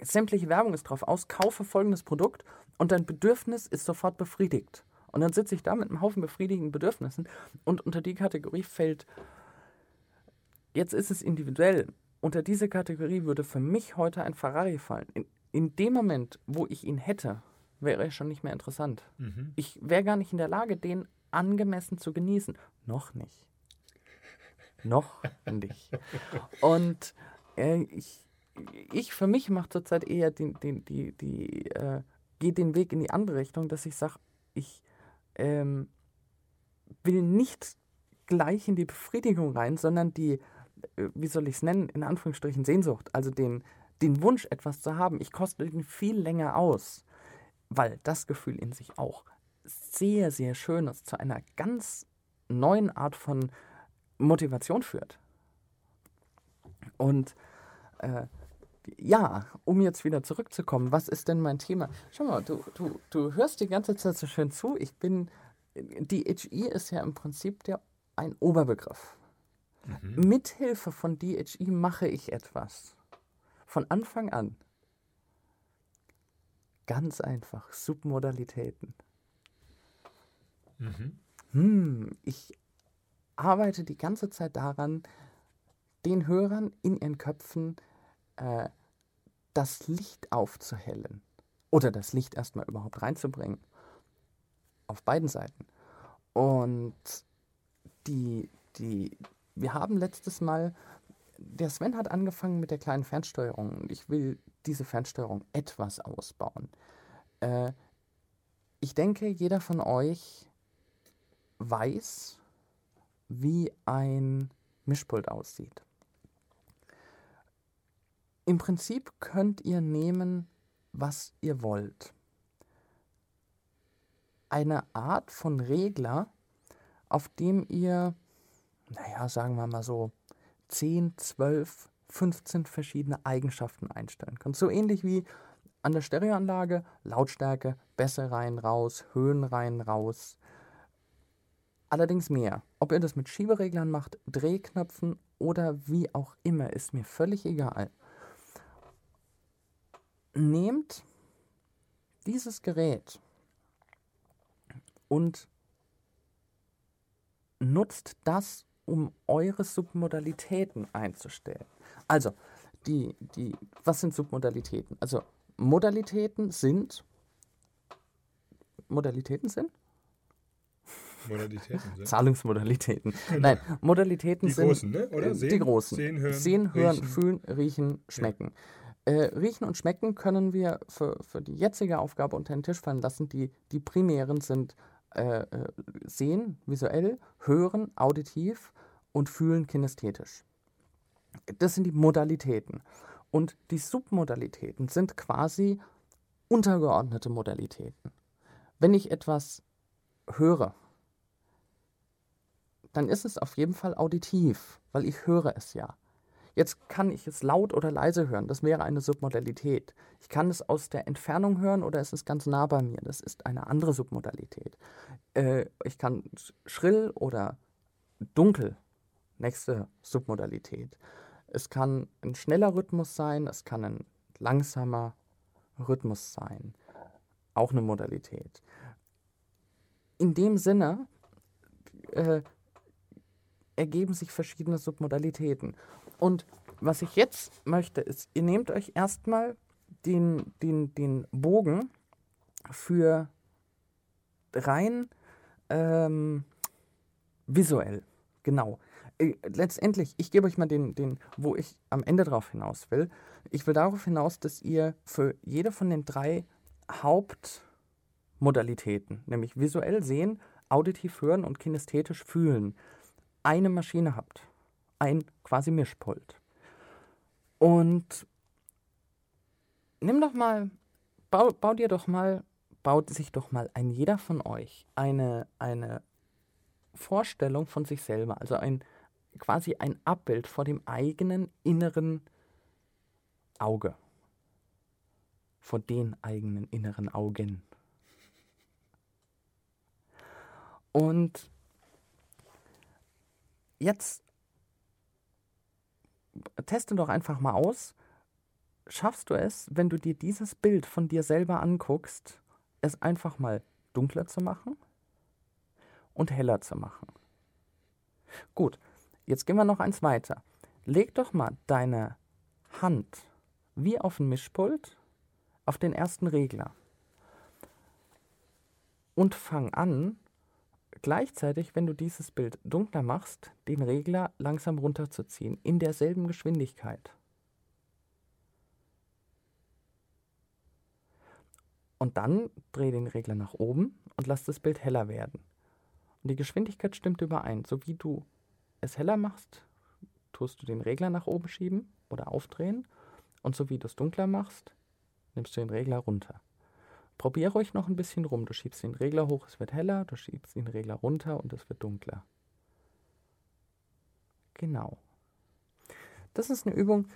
Sämtliche Werbung ist darauf aus, kaufe folgendes Produkt und dein Bedürfnis ist sofort befriedigt. Und dann sitze ich da mit einem Haufen befriedigenden Bedürfnissen und unter die Kategorie fällt, jetzt ist es individuell, unter diese Kategorie würde für mich heute ein Ferrari fallen. In, in dem Moment, wo ich ihn hätte, wäre er schon nicht mehr interessant. Mhm. Ich wäre gar nicht in der Lage, den angemessen zu genießen. Noch nicht. Noch nicht. Und äh, ich, ich für mich mache zurzeit eher den, den, die, die, äh, geht den Weg in die andere Richtung, dass ich sage, ich ähm, will nicht gleich in die Befriedigung rein, sondern die, äh, wie soll ich es nennen, in Anführungsstrichen Sehnsucht, also den, den Wunsch, etwas zu haben. Ich koste ihn viel länger aus, weil das Gefühl in sich auch sehr, sehr schön ist, zu einer ganz neuen Art von Motivation führt. Und äh, ja, um jetzt wieder zurückzukommen, was ist denn mein Thema? Schau mal, du, du, du hörst die ganze Zeit so schön zu. Ich bin, DHI ist ja im Prinzip der, ein Oberbegriff. Mhm. Mithilfe von DHI mache ich etwas. Von Anfang an. Ganz einfach, Submodalitäten. Mhm. Hm, ich arbeite die ganze Zeit daran, den Hörern in ihren Köpfen äh, das Licht aufzuhellen. Oder das Licht erstmal überhaupt reinzubringen. Auf beiden Seiten. Und die, die, wir haben letztes Mal, der Sven hat angefangen mit der kleinen Fernsteuerung und ich will diese Fernsteuerung etwas ausbauen. Äh, ich denke, jeder von euch weiß, wie ein Mischpult aussieht. Im Prinzip könnt ihr nehmen, was ihr wollt. Eine Art von Regler, auf dem ihr, naja, sagen wir mal so, 10, 12, 15 verschiedene Eigenschaften einstellen könnt. So ähnlich wie an der Stereoanlage Lautstärke, Bässe rein, raus, Höhen rein, raus. Allerdings mehr. Ob ihr das mit Schiebereglern macht, Drehknöpfen oder wie auch immer, ist mir völlig egal. Nehmt dieses Gerät und nutzt das, um eure Submodalitäten einzustellen. Also, die, die, was sind Submodalitäten? Also, Modalitäten sind. Modalitäten sind? Modalitäten sind. Zahlungsmodalitäten. Nein, Modalitäten Die sind. großen, ne? Oder? äh, Sehen, die großen. Sehen, hören, Sehen, hören, riechen. fühlen, riechen, schmecken. Äh, riechen und schmecken können wir für, für die jetzige Aufgabe unter den Tisch fallen lassen. Die, die primären sind äh, äh, Sehen, visuell, Hören, auditiv und Fühlen, kinästhetisch. Das sind die Modalitäten. Und die Submodalitäten sind quasi untergeordnete Modalitäten. Wenn ich etwas höre, dann ist es auf jeden Fall auditiv, weil ich höre es ja. Jetzt kann ich es laut oder leise hören, das wäre eine Submodalität. Ich kann es aus der Entfernung hören oder es ist ganz nah bei mir, das ist eine andere Submodalität. Äh, ich kann sch- schrill oder dunkel, nächste Submodalität. Es kann ein schneller Rhythmus sein, es kann ein langsamer Rhythmus sein, auch eine Modalität. in dem Sinne äh, ergeben sich verschiedene Submodalitäten. Und was ich jetzt möchte, ist, ihr nehmt euch erstmal den, den, den Bogen für rein ähm, visuell. Genau. Äh, letztendlich, ich gebe euch mal den, den, wo ich am Ende drauf hinaus will. Ich will darauf hinaus, dass ihr für jede von den drei Hauptmodalitäten, nämlich visuell sehen, auditiv hören und kinästhetisch fühlen, eine Maschine habt. Ein quasi Mischpult. Und nimm doch mal, bau, bau dir doch mal, baut sich doch mal ein jeder von euch eine, eine Vorstellung von sich selber, also ein quasi ein Abbild vor dem eigenen inneren Auge. Vor den eigenen inneren Augen. Und jetzt teste doch einfach mal aus. Schaffst du es, wenn du dir dieses Bild von dir selber anguckst, es einfach mal dunkler zu machen und heller zu machen? Gut, jetzt gehen wir noch eins weiter. Leg doch mal deine Hand wie auf ein Mischpult auf den ersten Regler und fang an, gleichzeitig, wenn du dieses Bild dunkler machst, den Regler langsam runterzuziehen, in derselben Geschwindigkeit. Und dann dreh den Regler nach oben und lass das Bild heller werden. Und die Geschwindigkeit stimmt überein. So wie du es heller machst, tust du den Regler nach oben schieben oder aufdrehen. Und so wie du es dunkler machst, nimmst du den Regler runter. Probier ruhig noch ein bisschen rum. Du schiebst den Regler hoch, es wird heller, du schiebst den Regler runter und es wird dunkler. Genau. Das ist eine Übung,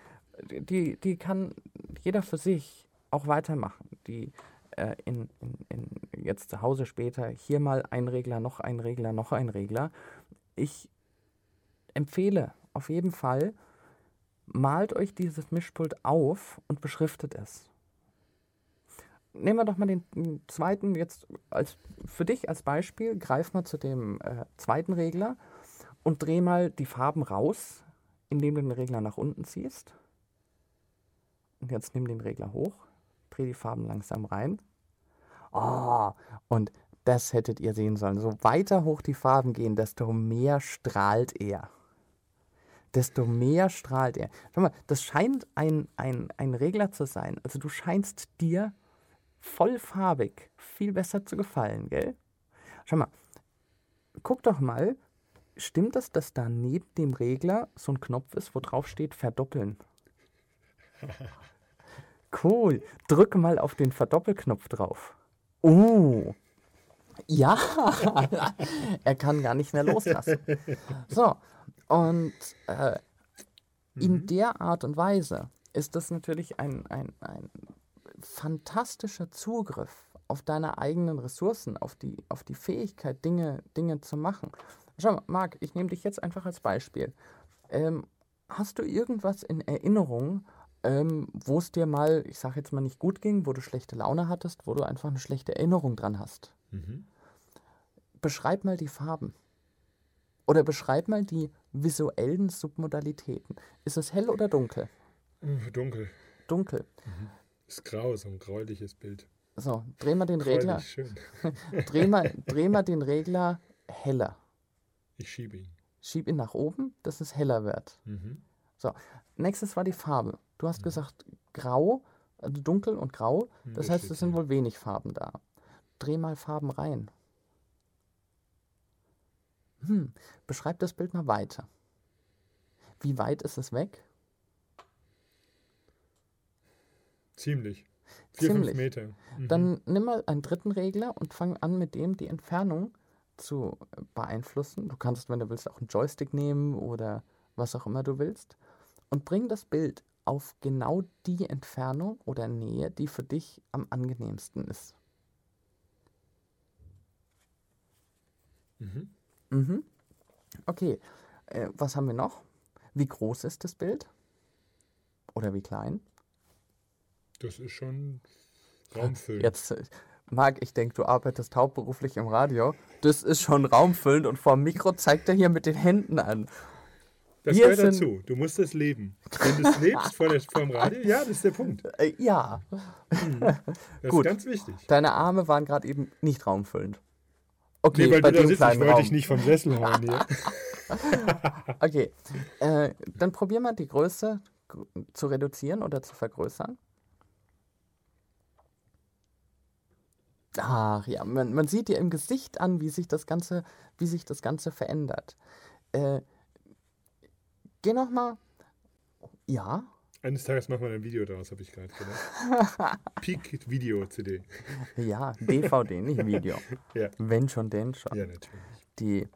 die, die kann jeder für sich auch weitermachen. Die äh, in, in, in jetzt zu Hause später hier mal ein Regler, noch ein Regler, noch ein Regler. Ich empfehle auf jeden Fall, malt euch dieses Mischpult auf und beschriftet es nehmen wir doch mal den zweiten jetzt als für dich als Beispiel. Greif mal zu dem äh, zweiten Regler und dreh mal die Farben raus, indem du den Regler nach unten ziehst. Und jetzt nimm den Regler hoch, dreh die Farben langsam rein. Oh, und das hättet ihr sehen sollen. So weiter hoch die Farben gehen, desto mehr strahlt er. Desto mehr strahlt er. Schau mal, das scheint ein, ein, ein Regler zu sein. Also du scheinst dir vollfarbig viel besser zu gefallen, gell? Schau mal, guck doch mal, stimmt das, dass da neben dem Regler so ein Knopf ist, wo drauf steht verdoppeln? Cool. Drücke mal auf den Verdoppelknopf drauf. Uh. Ja, er kann gar nicht mehr loslassen. So, und äh, in mhm. der Art und Weise ist das natürlich ein, ein, ein fantastischer Zugriff auf deine eigenen Ressourcen, auf die, auf die Fähigkeit, Dinge, Dinge zu machen. Schau mal, Marc, ich nehme dich jetzt einfach als Beispiel. Ähm, hast du irgendwas in Erinnerung, ähm, wo es dir mal, ich sage jetzt mal nicht gut ging, wo du schlechte Laune hattest, wo du einfach eine schlechte Erinnerung dran hast? Mhm. Beschreib mal die Farben. Oder beschreib mal die visuellen Submodalitäten. Ist es hell oder dunkel? Dunkel. Dunkel. Mhm. Ist grau, so ein gräuliches Bild. So, dreh mal den Regler. Schön. dreh, mal, dreh mal den Regler heller. Ich schiebe ihn. Schieb ihn nach oben, dass es heller wird. Mhm. So, nächstes war die Farbe. Du hast mhm. gesagt grau, also dunkel und grau. Mhm, das, das heißt, es sind wohl wenig Farben da. Dreh mal Farben rein. Hm, beschreib das Bild mal weiter. Wie weit ist es weg? Ziemlich. Vier, Ziemlich. fünf Meter. Mhm. Dann nimm mal einen dritten Regler und fang an, mit dem die Entfernung zu beeinflussen. Du kannst, wenn du willst, auch einen Joystick nehmen oder was auch immer du willst. Und bring das Bild auf genau die Entfernung oder Nähe, die für dich am angenehmsten ist. Mhm. Mhm. Okay, äh, was haben wir noch? Wie groß ist das Bild? Oder wie klein? Das ist schon raumfüllend. Jetzt, Marc, ich denke, du arbeitest hauptberuflich im Radio. Das ist schon raumfüllend und vor dem Mikro zeigt er hier mit den Händen an. Das Hier gehört dazu. Du musst es leben. Wenn du es lebst vor, der, vor dem Radio, ja, das ist der Punkt. Äh, ja, Das Gut. ist ganz wichtig. deine Arme waren gerade eben nicht raumfüllend. Okay, Nee, weil bei du da sitzt, ich wollte dich nicht vom Sessel hauen hier. Okay, äh, dann probier mal die Größe gr- zu reduzieren oder zu vergrößern. Ach ja, man, man sieht dir im Gesicht an, wie sich das Ganze, wie sich das Ganze verändert. Äh, geh noch mal. Ja, Eines Tages machen wir ein Video daraus, habe ich gerade gedacht. Peak Video CD. ja, DVD, nicht Video. Ja. Wenn schon, denn schon. Ja, natürlich. die,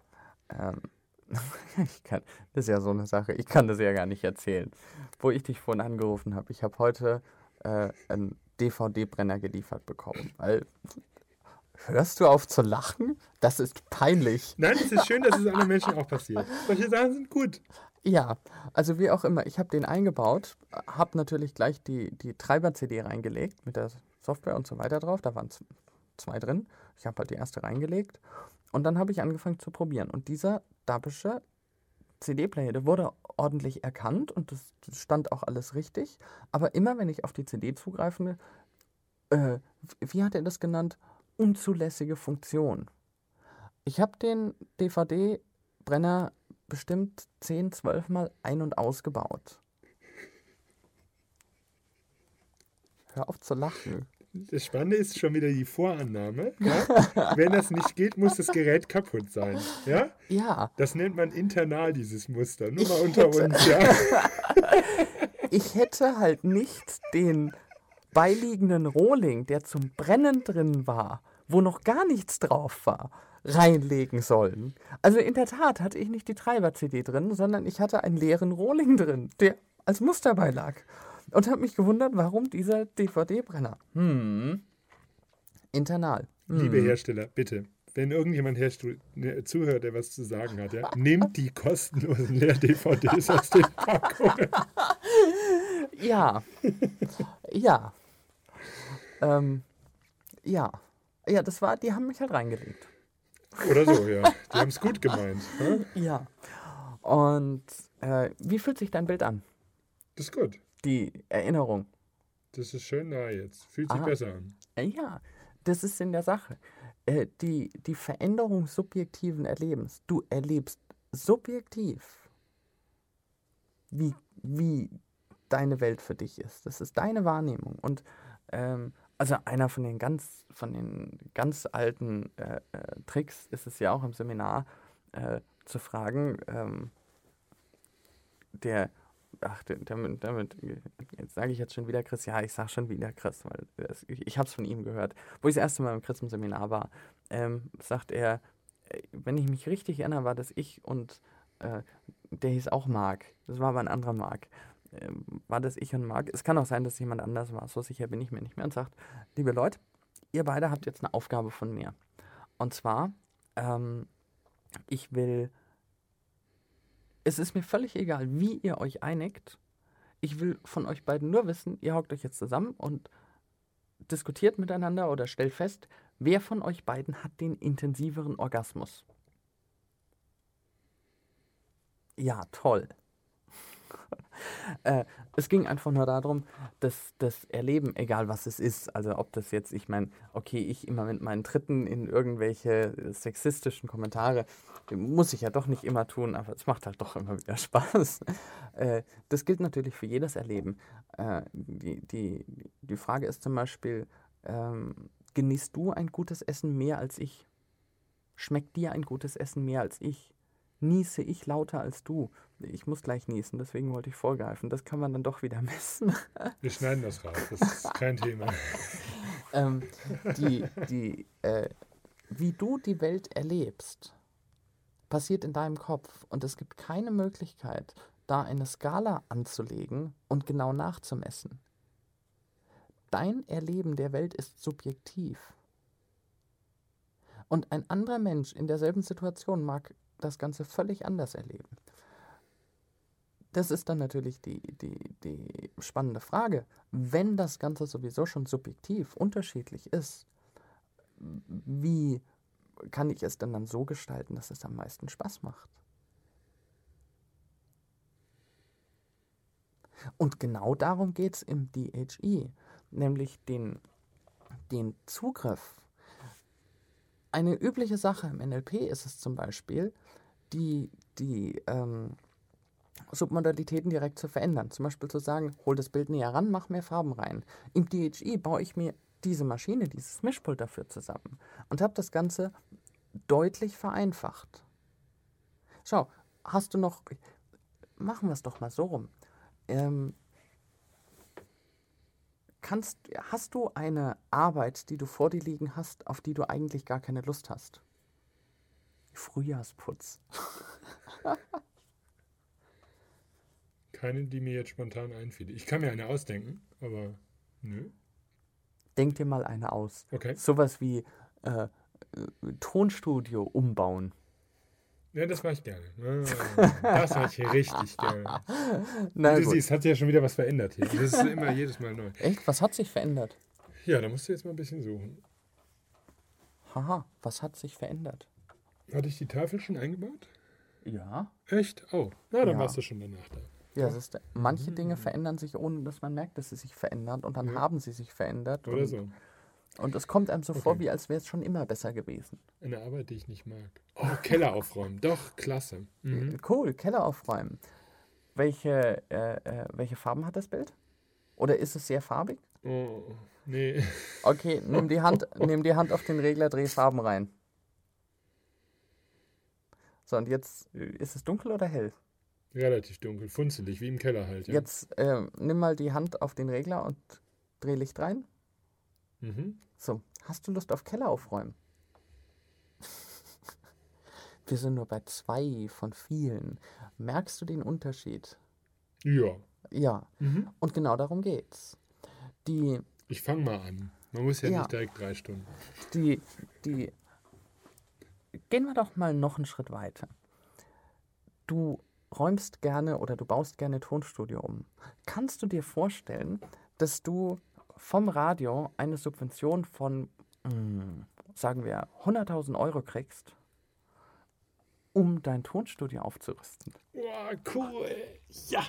ähm, ich kann, das ist ja so eine Sache, ich kann das ja gar nicht erzählen. Wo ich dich vorhin angerufen habe, ich habe heute äh, einen DVD-Brenner geliefert bekommen. Weil, hörst du auf zu lachen? Das ist peinlich. Nein, es ist schön, dass es anderen Menschen auch passiert. Solche Sachen sind gut. Ja, also wie auch immer, ich habe den eingebaut, habe natürlich gleich die, die Treiber-CD reingelegt mit der Software und so weiter drauf. Da waren zwei drin. Ich habe halt die erste reingelegt und dann habe ich angefangen zu probieren. Und dieser Dabische CD-Player, der wurde ordentlich erkannt und das stand auch alles richtig. Aber immer wenn ich auf die CD zugreife, äh, wie hat er das genannt? Unzulässige Funktion. Ich habe den DVD-Brenner bestimmt 10, 12 Mal ein- und ausgebaut. Hör auf zu lachen. Das Spannende ist schon wieder die Vorannahme. Ja? Wenn das nicht geht, muss das Gerät kaputt sein. Ja? Ja, Das nennt man internal, dieses Muster. Nur mal unter uns, ja. ich hätte halt nicht den beiliegenden Rohling, der zum Brennen drin war, wo noch gar nichts drauf war, reinlegen sollen. Also in der Tat hatte ich nicht die Treiber-CD drin, sondern ich hatte einen leeren Rohling drin, der als Muster beilag. Und habe mich gewundert, warum dieser DVD-Brenner. Hm. Internal. Hm. Liebe Hersteller, bitte, wenn irgendjemand ne, zuhört, der was zu sagen hat, ja, nehmt die kostenlosen Leer-DVDs aus den Packungen. Ja. ja. Ähm, ja. Ja, das war, die haben mich halt reingelegt. Oder so, ja. Die haben es gut gemeint. Ja? Ja. Und äh, wie fühlt sich dein Bild an? Das ist gut. Die Erinnerung. Das ist schön nah jetzt. Fühlt sich Ah. besser an. Ja, das ist in der Sache. Äh, die, die Veränderung subjektiven Erlebens. Du erlebst subjektiv, wie, wie deine Welt für dich ist. Das ist deine Wahrnehmung. Und ähm, also einer von den ganz, von den ganz alten äh, äh, Tricks ist es ja auch im Seminar äh, zu fragen, ähm, der, ach, damit, damit jetzt sage ich jetzt schon wieder Chris, ja, ich sage schon wieder Chris, weil das, ich, ich habe es von ihm gehört. Wo ich das erste Mal im Chris im Seminar war, ähm, sagt er, äh, wenn ich mich richtig erinnere, war das ich und äh, der hieß auch Marc. Das war aber ein anderer Marc. Ähm, war das ich und Marc? Es kann auch sein, dass jemand anders war. So sicher bin ich mir nicht mehr. Und sagt, liebe Leute, ihr beide habt jetzt eine Aufgabe von mir. Und zwar, ähm, ich will, es ist mir völlig egal, wie ihr euch einigt. Ich will von euch beiden nur wissen, ihr hockt euch jetzt zusammen und diskutiert miteinander oder stellt fest, wer von euch beiden hat den intensiveren Orgasmus. Ja, toll. äh, es ging einfach nur darum, dass das Erleben, egal was es ist, also ob das jetzt, ich meine, okay, ich immer mit meinen Tritten in irgendwelche sexistischen Kommentare, muss ich ja doch nicht immer tun, aber es macht halt doch immer wieder Spaß. äh, das gilt natürlich für jedes Erleben. Äh, die, die, die Frage ist zum Beispiel, ähm, genießt du ein gutes Essen mehr als ich? Schmeckt dir ein gutes Essen mehr als ich? Niese ich lauter als du? Ich muss gleich niesen, deswegen wollte ich vorgreifen. Das kann man dann doch wieder messen. Wir schneiden das raus. Das ist kein Thema. ähm, die, die, äh, wie du die Welt erlebst, passiert in deinem Kopf. Und es gibt keine Möglichkeit, da eine Skala anzulegen und genau nachzumessen. Dein Erleben der Welt ist subjektiv. Und ein anderer Mensch in derselben Situation mag das Ganze völlig anders erleben. Das ist dann natürlich die, die, die spannende Frage. Wenn das Ganze sowieso schon subjektiv unterschiedlich ist, wie kann ich es denn dann so gestalten, dass es am meisten Spaß macht? Und genau darum geht es im DHE, nämlich den, den Zugriff. Eine übliche Sache im NLP ist es zum Beispiel, die, die ähm, Submodalitäten direkt zu verändern. Zum Beispiel zu sagen, hol das Bild näher ran, mach mehr Farben rein. Im DHE baue ich mir diese Maschine, dieses Mischpult dafür zusammen und habe das Ganze deutlich vereinfacht. Schau, hast du noch, machen wir es doch mal so rum. Ähm, kannst, hast du eine Arbeit, die du vor dir liegen hast, auf die du eigentlich gar keine Lust hast? Frühjahrsputz. Keine, die mir jetzt spontan einfiel. Ich kann mir eine ausdenken, aber nö. Denk dir mal eine aus. Okay. Sowas wie äh, äh, Tonstudio umbauen. Ja, das mache ich gerne. Das mache ich richtig gerne. Na du gut. siehst, hat sich ja schon wieder was verändert hier. Das ist immer jedes Mal neu. Echt? Was hat sich verändert? Ja, da musst du jetzt mal ein bisschen suchen. Haha, was hat sich verändert? Hatte ich die Tafel schon eingebaut? Ja. Echt? Oh, na, dann Ja. warst du schon danach da. Ja, es ist, manche Dinge verändern sich, ohne dass man merkt, dass sie sich verändern und dann Ja. haben sie sich verändert. Oder so. Und es kommt einem so vor, Okay. wie als wäre es schon immer besser gewesen. Eine Arbeit, die ich nicht mag. Oh, Keller aufräumen. Doch, klasse. Mhm. Cool, Keller aufräumen. Welche, äh, äh, welche Farben hat das Bild? Oder ist es sehr farbig? Oh, nee. Okay, nimm die Hand, nimm die Hand auf den Regler, dreh Farben rein. So, und jetzt äh, ist es dunkel oder hell? Relativ dunkel, funzelig, wie im Keller halt. Ja. Jetzt äh, nimm mal die Hand auf den Regler und dreh Licht rein. Mhm. So, hast du Lust auf Keller aufräumen? Wir sind nur bei zwei von vielen. Merkst du den Unterschied? Ja. Ja, Mhm. und genau darum geht's. Die, Ich fange mal an. Man muss ja, Ja. nicht direkt drei Stunden. die, die. Gehen wir doch mal noch einen Schritt weiter. Du räumst gerne oder du baust gerne Tonstudio um. Kannst du dir vorstellen, dass du vom Radio eine Subvention von, mm, sagen wir, 100.000 Euro kriegst, um dein Tonstudio aufzurüsten? Boah, cool. Ja.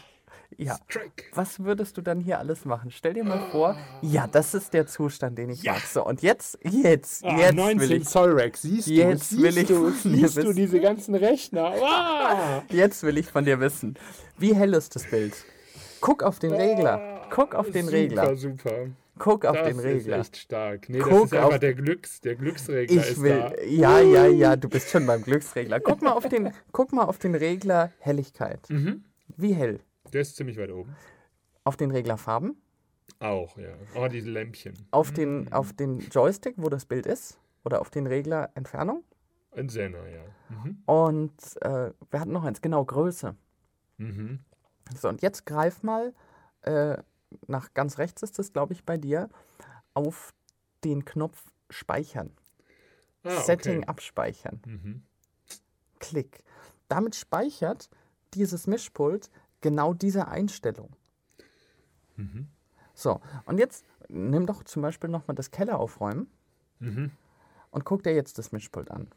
Ja. Strike. Was würdest du dann hier alles machen? Stell dir mal vor, ja, das ist der Zustand, den ich Ja. mag. So, und jetzt, jetzt, Ah, jetzt 19 will ich Zoll Rack, siehst Jetzt du, will siehst ich du, siehst du diese ganzen Rechner. Ah! Jetzt will ich von dir wissen, wie hell ist das Bild? Guck auf den Regler. Guck auf den super, Regler. Super, Guck auf das den Regler. ist echt stark. Nee, das Guck ist einfach auf- der Glücks, der Glücksregler Ich ist will. da. Ja, ja, ja, du bist schon beim Glücksregler. Guck mal auf den, guck mal auf den Regler Helligkeit. Mhm. Wie hell? Der ist ziemlich weit oben. Auf den Regler Farben? Auch, ja. Oh, diese Lämpchen. Auf den, auf den Joystick, wo das Bild ist? Oder auf den Regler Entfernung? Ein Senner, ja. Mhm. Und äh, wir hatten noch eins, genau, Größe. Mhm. So, und jetzt greif mal, äh, nach ganz rechts ist das, glaube ich, bei dir, auf den Knopf Speichern. Ah, Setting okay. abspeichern. Mhm. Klick. Damit speichert dieses Mischpult genau diese Einstellung. Mhm. So, und jetzt nimm doch zum Beispiel nochmal das Keller aufräumen Mhm. und guck dir jetzt das Mischpult an.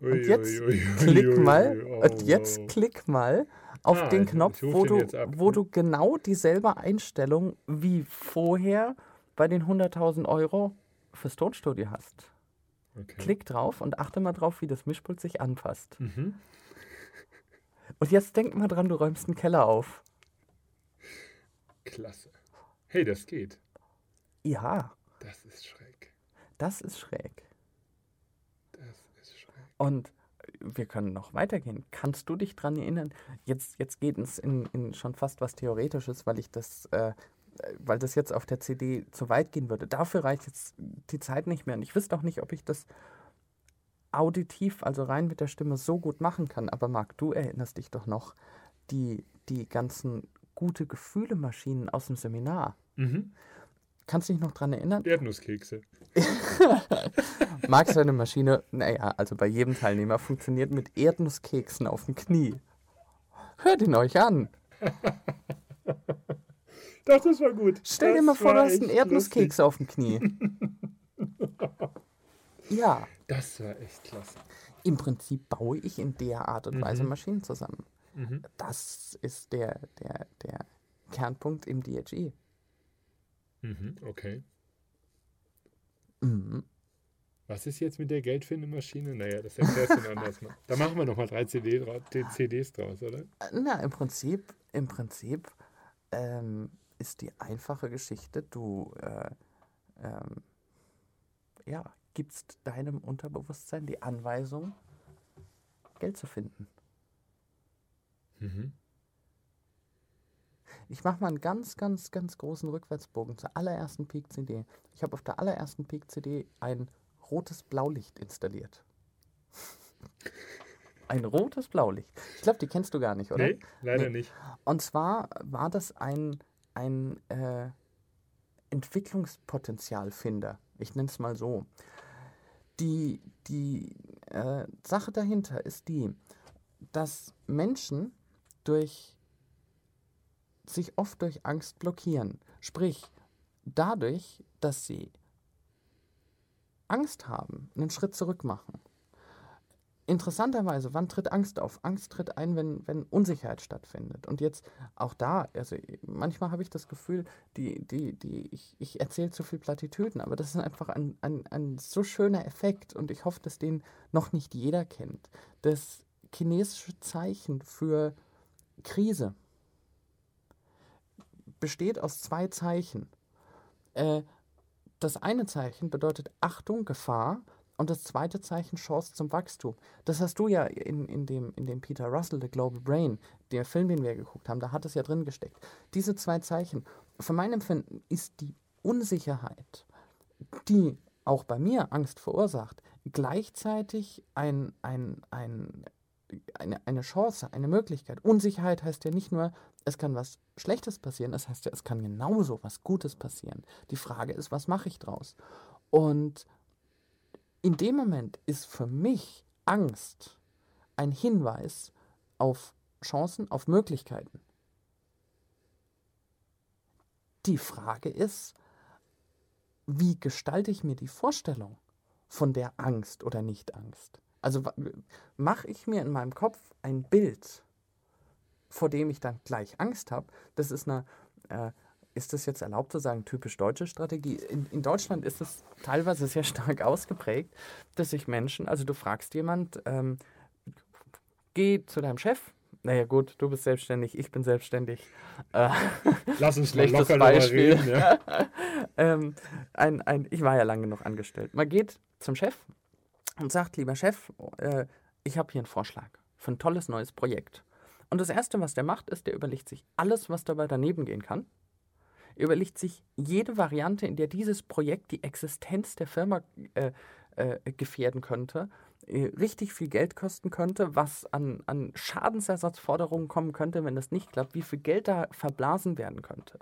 Ui, Und jetzt ui, ui, klick mal, und jetzt klick mal auf Ah, den Knopf, wo du, wo du genau dieselbe Einstellung wie vorher bei den 100.000 Euro fürs Tonstudio hast. Okay. Klick drauf und achte mal drauf, wie das Mischpult sich anpasst. Mhm. Und jetzt denk mal dran, du räumst einen Keller auf. Klasse. Hey, das geht. Ja, Das ist schräg. das ist schräg. Das ist schräg. Und wir können noch weitergehen. Kannst du dich dran erinnern? Jetzt, jetzt geht es in, in schon fast was Theoretisches, weil ich das, äh, weil das jetzt auf der CD zu weit gehen würde. Dafür reicht jetzt die Zeit nicht mehr. Und ich wüsste auch nicht, ob ich das auditiv, also rein mit der Stimme, so gut machen kann. Aber Marc, du erinnerst dich doch noch, die, die ganzen gute Gefühle-Maschinen aus dem Seminar. Mhm. Kannst du dich noch dran erinnern? Erdnusskekse. Mag seine Maschine, naja, also bei jedem Teilnehmer funktioniert mit Erdnusskeksen auf dem Knie. Hört ihn euch an. Doch, das war gut. Stell dir Das mal vor, du hast einen Erdnusskeks auf dem Knie. Ja, Das war echt klasse. im Prinzip baue ich in der Art und Weise Mhm. Maschinen zusammen. Mhm. Das ist der, der, der Kernpunkt im DHE. Mhm. Okay. Mhm. Was ist jetzt mit der Geldfindemaschine? Naja, das erklärst du anders mal. Da machen wir nochmal drei CD dra CDs draus, oder? Äh, Na, im Prinzip, im Prinzip ähm, ist die einfache Geschichte, du äh, ähm, ja, gibst deinem Unterbewusstsein die Anweisung, Geld zu finden. Mhm. Ich mache mal einen ganz, ganz, ganz großen Rückwärtsbogen zur allerersten Peak-CD. Ich habe auf der allerersten Peak-CD ein rotes Blaulicht installiert. Ein rotes Blaulicht. Ich glaube, die kennst du gar nicht, oder? Nee, leider Nee. nicht. Und zwar war das ein, ein äh, Entwicklungspotenzialfinder. Ich nenne es mal so. Die, die äh, Sache dahinter ist die, dass Menschen durch sich oft durch Angst blockieren. Sprich, dadurch, dass sie Angst haben, einen Schritt zurück machen. Interessanterweise, wann tritt Angst auf? Angst tritt ein, wenn, wenn Unsicherheit stattfindet. Und jetzt auch da, also manchmal habe ich das Gefühl, die, die, die, ich, ich erzähle zu viel Plattitüden, aber das ist einfach ein, ein, ein so schöner Effekt und ich hoffe, dass den noch nicht jeder kennt. Das chinesische Zeichen für Krise besteht aus zwei Zeichen. Äh, das eine Zeichen bedeutet Achtung, Gefahr und das zweite Zeichen Chance zum Wachstum. Das hast du ja in, in, dem, in dem Peter Russell, The Global Brain, der Film, den wir geguckt haben, da hat es ja drin gesteckt. Diese zwei Zeichen, für mein Empfinden ist die Unsicherheit, die auch bei mir Angst verursacht, gleichzeitig ein, ein, ein, eine, eine Chance, eine Möglichkeit. Unsicherheit heißt ja nicht nur, es kann was Schlechtes passieren, es heißt ja, es kann genauso was Gutes passieren. Die Frage ist, was mache ich draus? Und in dem Moment ist für mich Angst ein Hinweis auf Chancen, auf Möglichkeiten. Die Frage ist, wie gestalte ich mir die Vorstellung von der Angst oder Nicht-Angst? Also mache ich mir in meinem Kopf ein Bild, vor dem ich dann gleich Angst habe. Das ist eine, äh, ist das jetzt erlaubt zu sagen, typisch deutsche Strategie? In, in Deutschland ist es teilweise sehr stark ausgeprägt, dass sich Menschen, also du fragst jemand, ähm, geh zu deinem Chef. Naja gut, du bist selbstständig, ich bin selbstständig. Äh, Lass uns Schlechtes locker Beispiel. reden. Ja. ähm, ein, ein, ich war ja lange genug angestellt. Man geht zum Chef und sagt, lieber Chef, äh, ich habe hier einen Vorschlag für ein tolles neues Projekt. Und das Erste, was der macht, ist, der überlegt sich alles, was dabei daneben gehen kann. Er überlegt sich jede Variante, in der dieses Projekt die Existenz der Firma äh, äh, gefährden könnte, äh, richtig viel Geld kosten könnte, was an, an Schadensersatzforderungen kommen könnte, wenn das nicht klappt, wie viel Geld da verblasen werden könnte.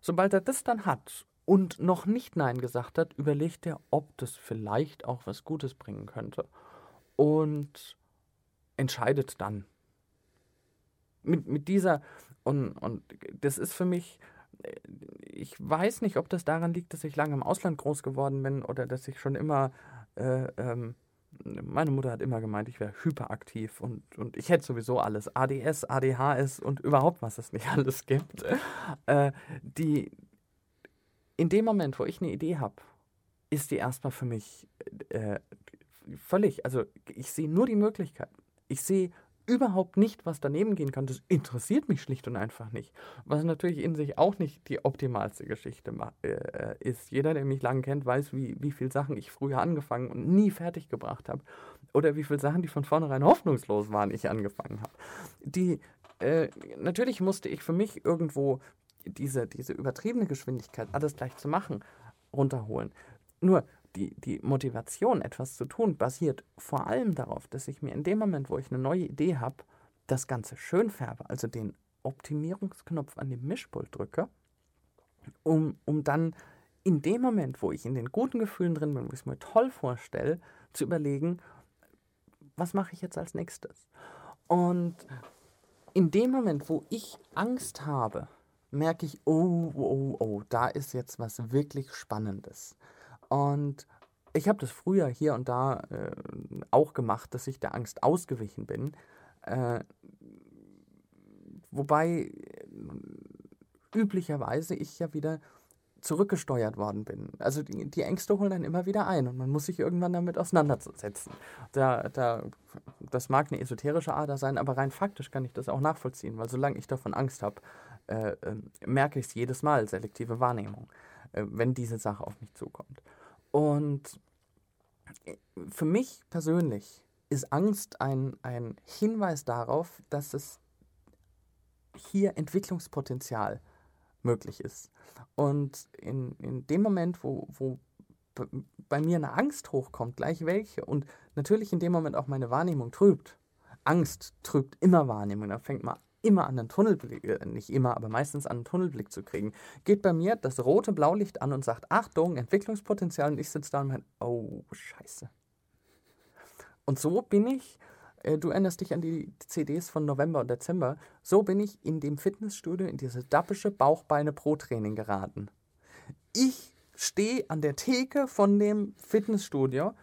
Sobald er das dann hat und noch nicht Nein gesagt hat, überlegt er, ob das vielleicht auch was Gutes bringen könnte. Und entscheidet dann. Mit, mit dieser, und, und das ist für mich, äh, ich weiß nicht, ob das daran liegt, dass ich lange im Ausland groß geworden bin oder dass ich schon immer, äh, ähm, meine Mutter hat immer gemeint, ich wäre hyperaktiv und, und ich hätte sowieso alles, ADS, ADHS und überhaupt, was es nicht alles gibt. Äh, die, in dem Moment, wo ich eine Idee habe, ist die erstmal für mich äh, völlig, also ich sehe nur die Möglichkeiten. Ich sehe überhaupt nicht, was daneben gehen kann. Das interessiert mich schlicht und einfach nicht. Was natürlich in sich auch nicht die optimalste Geschichte äh, ist. Jeder, der mich lange kennt, weiß, wie, wie viele Sachen ich früher angefangen und nie fertig gebracht habe. Oder wie viele Sachen, die von vornherein hoffnungslos waren, ich angefangen habe. Die, äh, natürlich musste ich für mich irgendwo diese, diese übertriebene Geschwindigkeit, alles gleich zu machen, runterholen. Nur die, die Motivation, etwas zu tun, basiert vor allem darauf, dass ich mir in dem Moment, wo ich eine neue Idee habe, das Ganze schön färbe, also den Optimierungsknopf an dem Mischpult drücke, um, um dann in dem Moment, wo ich in den guten Gefühlen drin bin, wo ich es mir toll vorstelle, zu überlegen, was mache ich jetzt als nächstes? Und in dem Moment, wo ich Angst habe, merke ich, oh, oh, oh, da ist jetzt was wirklich Spannendes. Und ich habe das früher hier und da äh, auch gemacht, dass ich der Angst ausgewichen bin. Äh, wobei äh, üblicherweise ich ja wieder zurückgesteuert worden bin. Also die, die, Ängste holen dann immer wieder ein und man muss sich irgendwann damit auseinandersetzen. Da, da, das mag eine esoterische Ader sein, aber rein faktisch kann ich das auch nachvollziehen, weil solange ich davon Angst habe, äh, äh, merke ich es jedes Mal, selektive Wahrnehmung, äh, wenn diese Sache auf mich zukommt. Und äh, für mich persönlich ist Angst ein, ein Hinweis darauf, dass es hier Entwicklungspotenzial möglich ist. Und in, in dem Moment, wo, wo bei mir eine Angst hochkommt, gleich welche, und natürlich in dem Moment auch meine Wahrnehmung trübt. Angst trübt immer Wahrnehmung. Da fängt man immer an einen Tunnelblick, äh, nicht immer, aber meistens an einen Tunnelblick zu kriegen. Geht bei mir das rote Blaulicht an und sagt, Achtung, Entwicklungspotenzial, und ich sitze da und meine, oh, scheiße. Und so bin ich äh, du erinnerst dich an die CDs von November und Dezember. So bin ich in dem Fitnessstudio in dieses dappische Bauchbeine-Pro-Training geraten. Ich stehe an der Theke von dem Fitnessstudio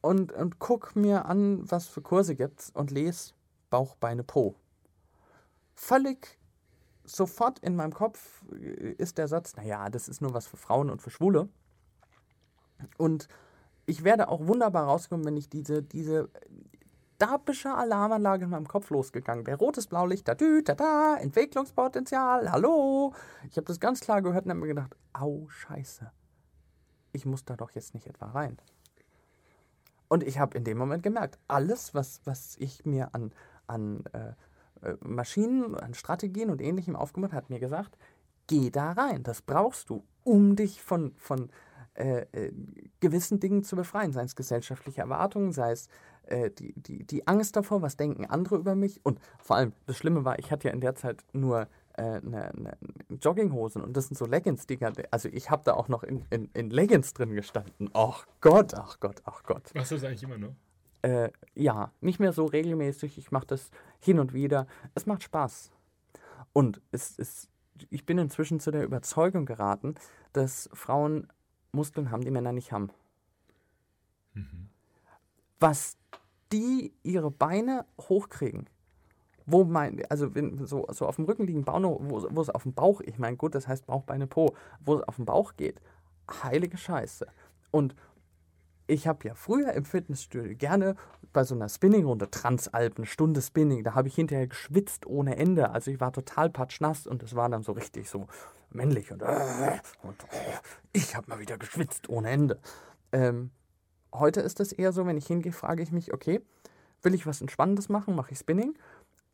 und, und guck mir an, was für Kurse gibt's und lese Bauchbeine Pro. Völlig sofort in meinem Kopf äh, ist der Satz, naja, das ist nur was für Frauen und für Schwule. Und ich werde auch wunderbar rauskommen, wenn ich diese, diese dapische Alarmanlage in meinem Kopf losgegangen. Der rotes Blaulicht, da, dü, da, da, Entwicklungspotenzial, hallo. Ich habe das ganz klar gehört und habe mir gedacht, au, scheiße. Ich muss da doch jetzt nicht etwa rein. Und ich habe in dem Moment gemerkt, alles, was, was ich mir an, an äh, äh Maschinen, an Strategien und Ähnlichem aufgemacht hat mir gesagt, geh da rein. Das brauchst du, um dich von, von äh, äh, gewissen Dingen zu befreien, sei es gesellschaftliche Erwartungen, sei es äh, die, die, die Angst davor, was denken andere über mich. Und vor allem, das Schlimme war, ich hatte ja in der Zeit nur äh, eine, eine Jogginghosen und das sind so Leggings-Dinger. Also ich habe da auch noch in, in, in, Leggings drin gestanden. Ach Gott, ach Gott, ach Gott. Machst du das eigentlich immer noch? Äh, ja, nicht mehr so regelmäßig. Ich mache das hin und wieder. Es macht Spaß. Und es ist, ich bin inzwischen zu der Überzeugung geraten, dass Frauen Muskeln haben, die Männer nicht haben. Mhm. Was die ihre Beine hochkriegen, wo mein, also wenn so, so auf dem Rücken liegen, Bauch, wo, wo es auf dem Bauch, ich meine, gut, das heißt Bauch, Beine, Po, wo es auf dem Bauch geht, heilige Scheiße. Und ich habe ja früher im Fitnessstudio gerne bei so einer Spinningrunde, Transalpen, Stunde Spinning, da habe ich hinterher geschwitzt ohne Ende. Also ich war total patschnass und es war dann so richtig so männlich und, und ich habe mal wieder geschwitzt ohne Ende. Ähm, heute ist es eher so, wenn ich hingehe, frage ich mich, okay, will ich was Entspannendes machen, mache ich Spinning?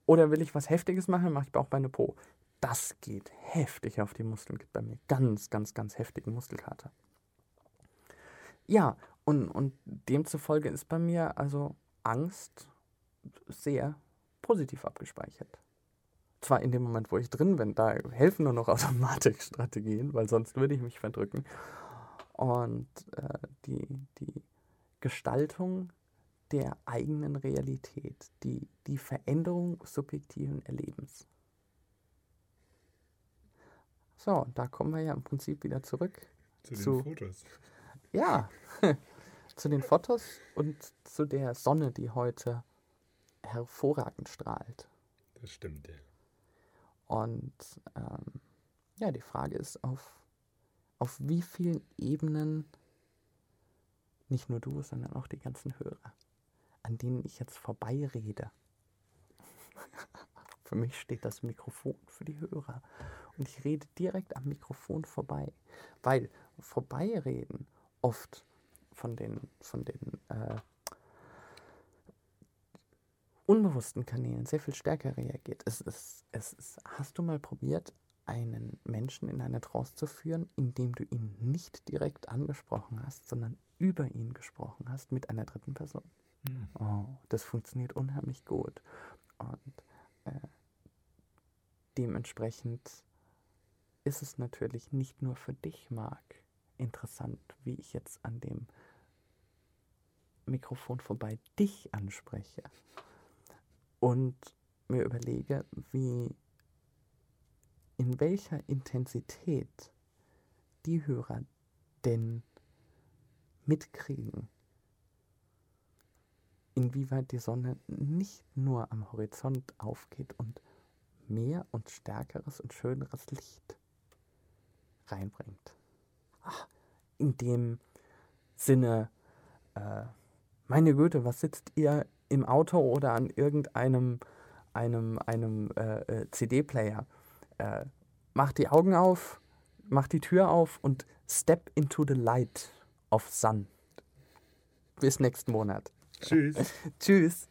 Oder will ich was Heftiges machen, mache ich Bauchbeine Po. Das geht heftig auf die Muskeln, gibt bei mir ganz, ganz, ganz heftigen Muskelkater. Ja, und, und demzufolge ist bei mir also Angst sehr positiv abgespeichert. Zwar in dem Moment, wo ich drin bin, da helfen nur noch Automatikstrategien, weil sonst würde ich mich verdrücken. Und äh, die, die Gestaltung der eigenen Realität, die, die Veränderung subjektiven Erlebens. So, da kommen wir ja im Prinzip wieder zurück. Zu, zu den Fotos. Ja, zu den Fotos und zu der Sonne, die heute hervorragend strahlt. Das stimmt, ja. Und ähm, ja, die Frage ist, auf, auf wie vielen Ebenen nicht nur du, sondern auch die ganzen Hörer, an denen ich jetzt vorbeirede. für mich steht das Mikrofon für die Hörer. Und ich rede direkt am Mikrofon vorbei. Weil vorbeireden oft von den, von den äh, unbewussten Kanälen sehr viel stärker reagiert. Es ist, es ist, hast du mal probiert, einen Menschen in eine Trance zu führen, indem du ihn nicht direkt angesprochen hast, sondern über ihn gesprochen hast mit einer dritten Person. Mhm. Oh, das funktioniert unheimlich gut. Und äh, dementsprechend ist es natürlich nicht nur für dich, Marc, interessant, wie ich jetzt an dem Mikrofon vorbei dich anspreche und mir überlege, wie in welcher Intensität die Hörer denn mitkriegen, inwieweit die Sonne nicht nur am Horizont aufgeht und mehr und stärkeres und schöneres Licht reinbringt. In dem Sinne, äh, meine Güte, was sitzt ihr im Auto oder an irgendeinem einem, einem äh, äh CD-Player? Äh, macht die Augen auf, macht die Tür auf und step into the light of sun. Bis nächsten Monat. Tschüss. Tschüss.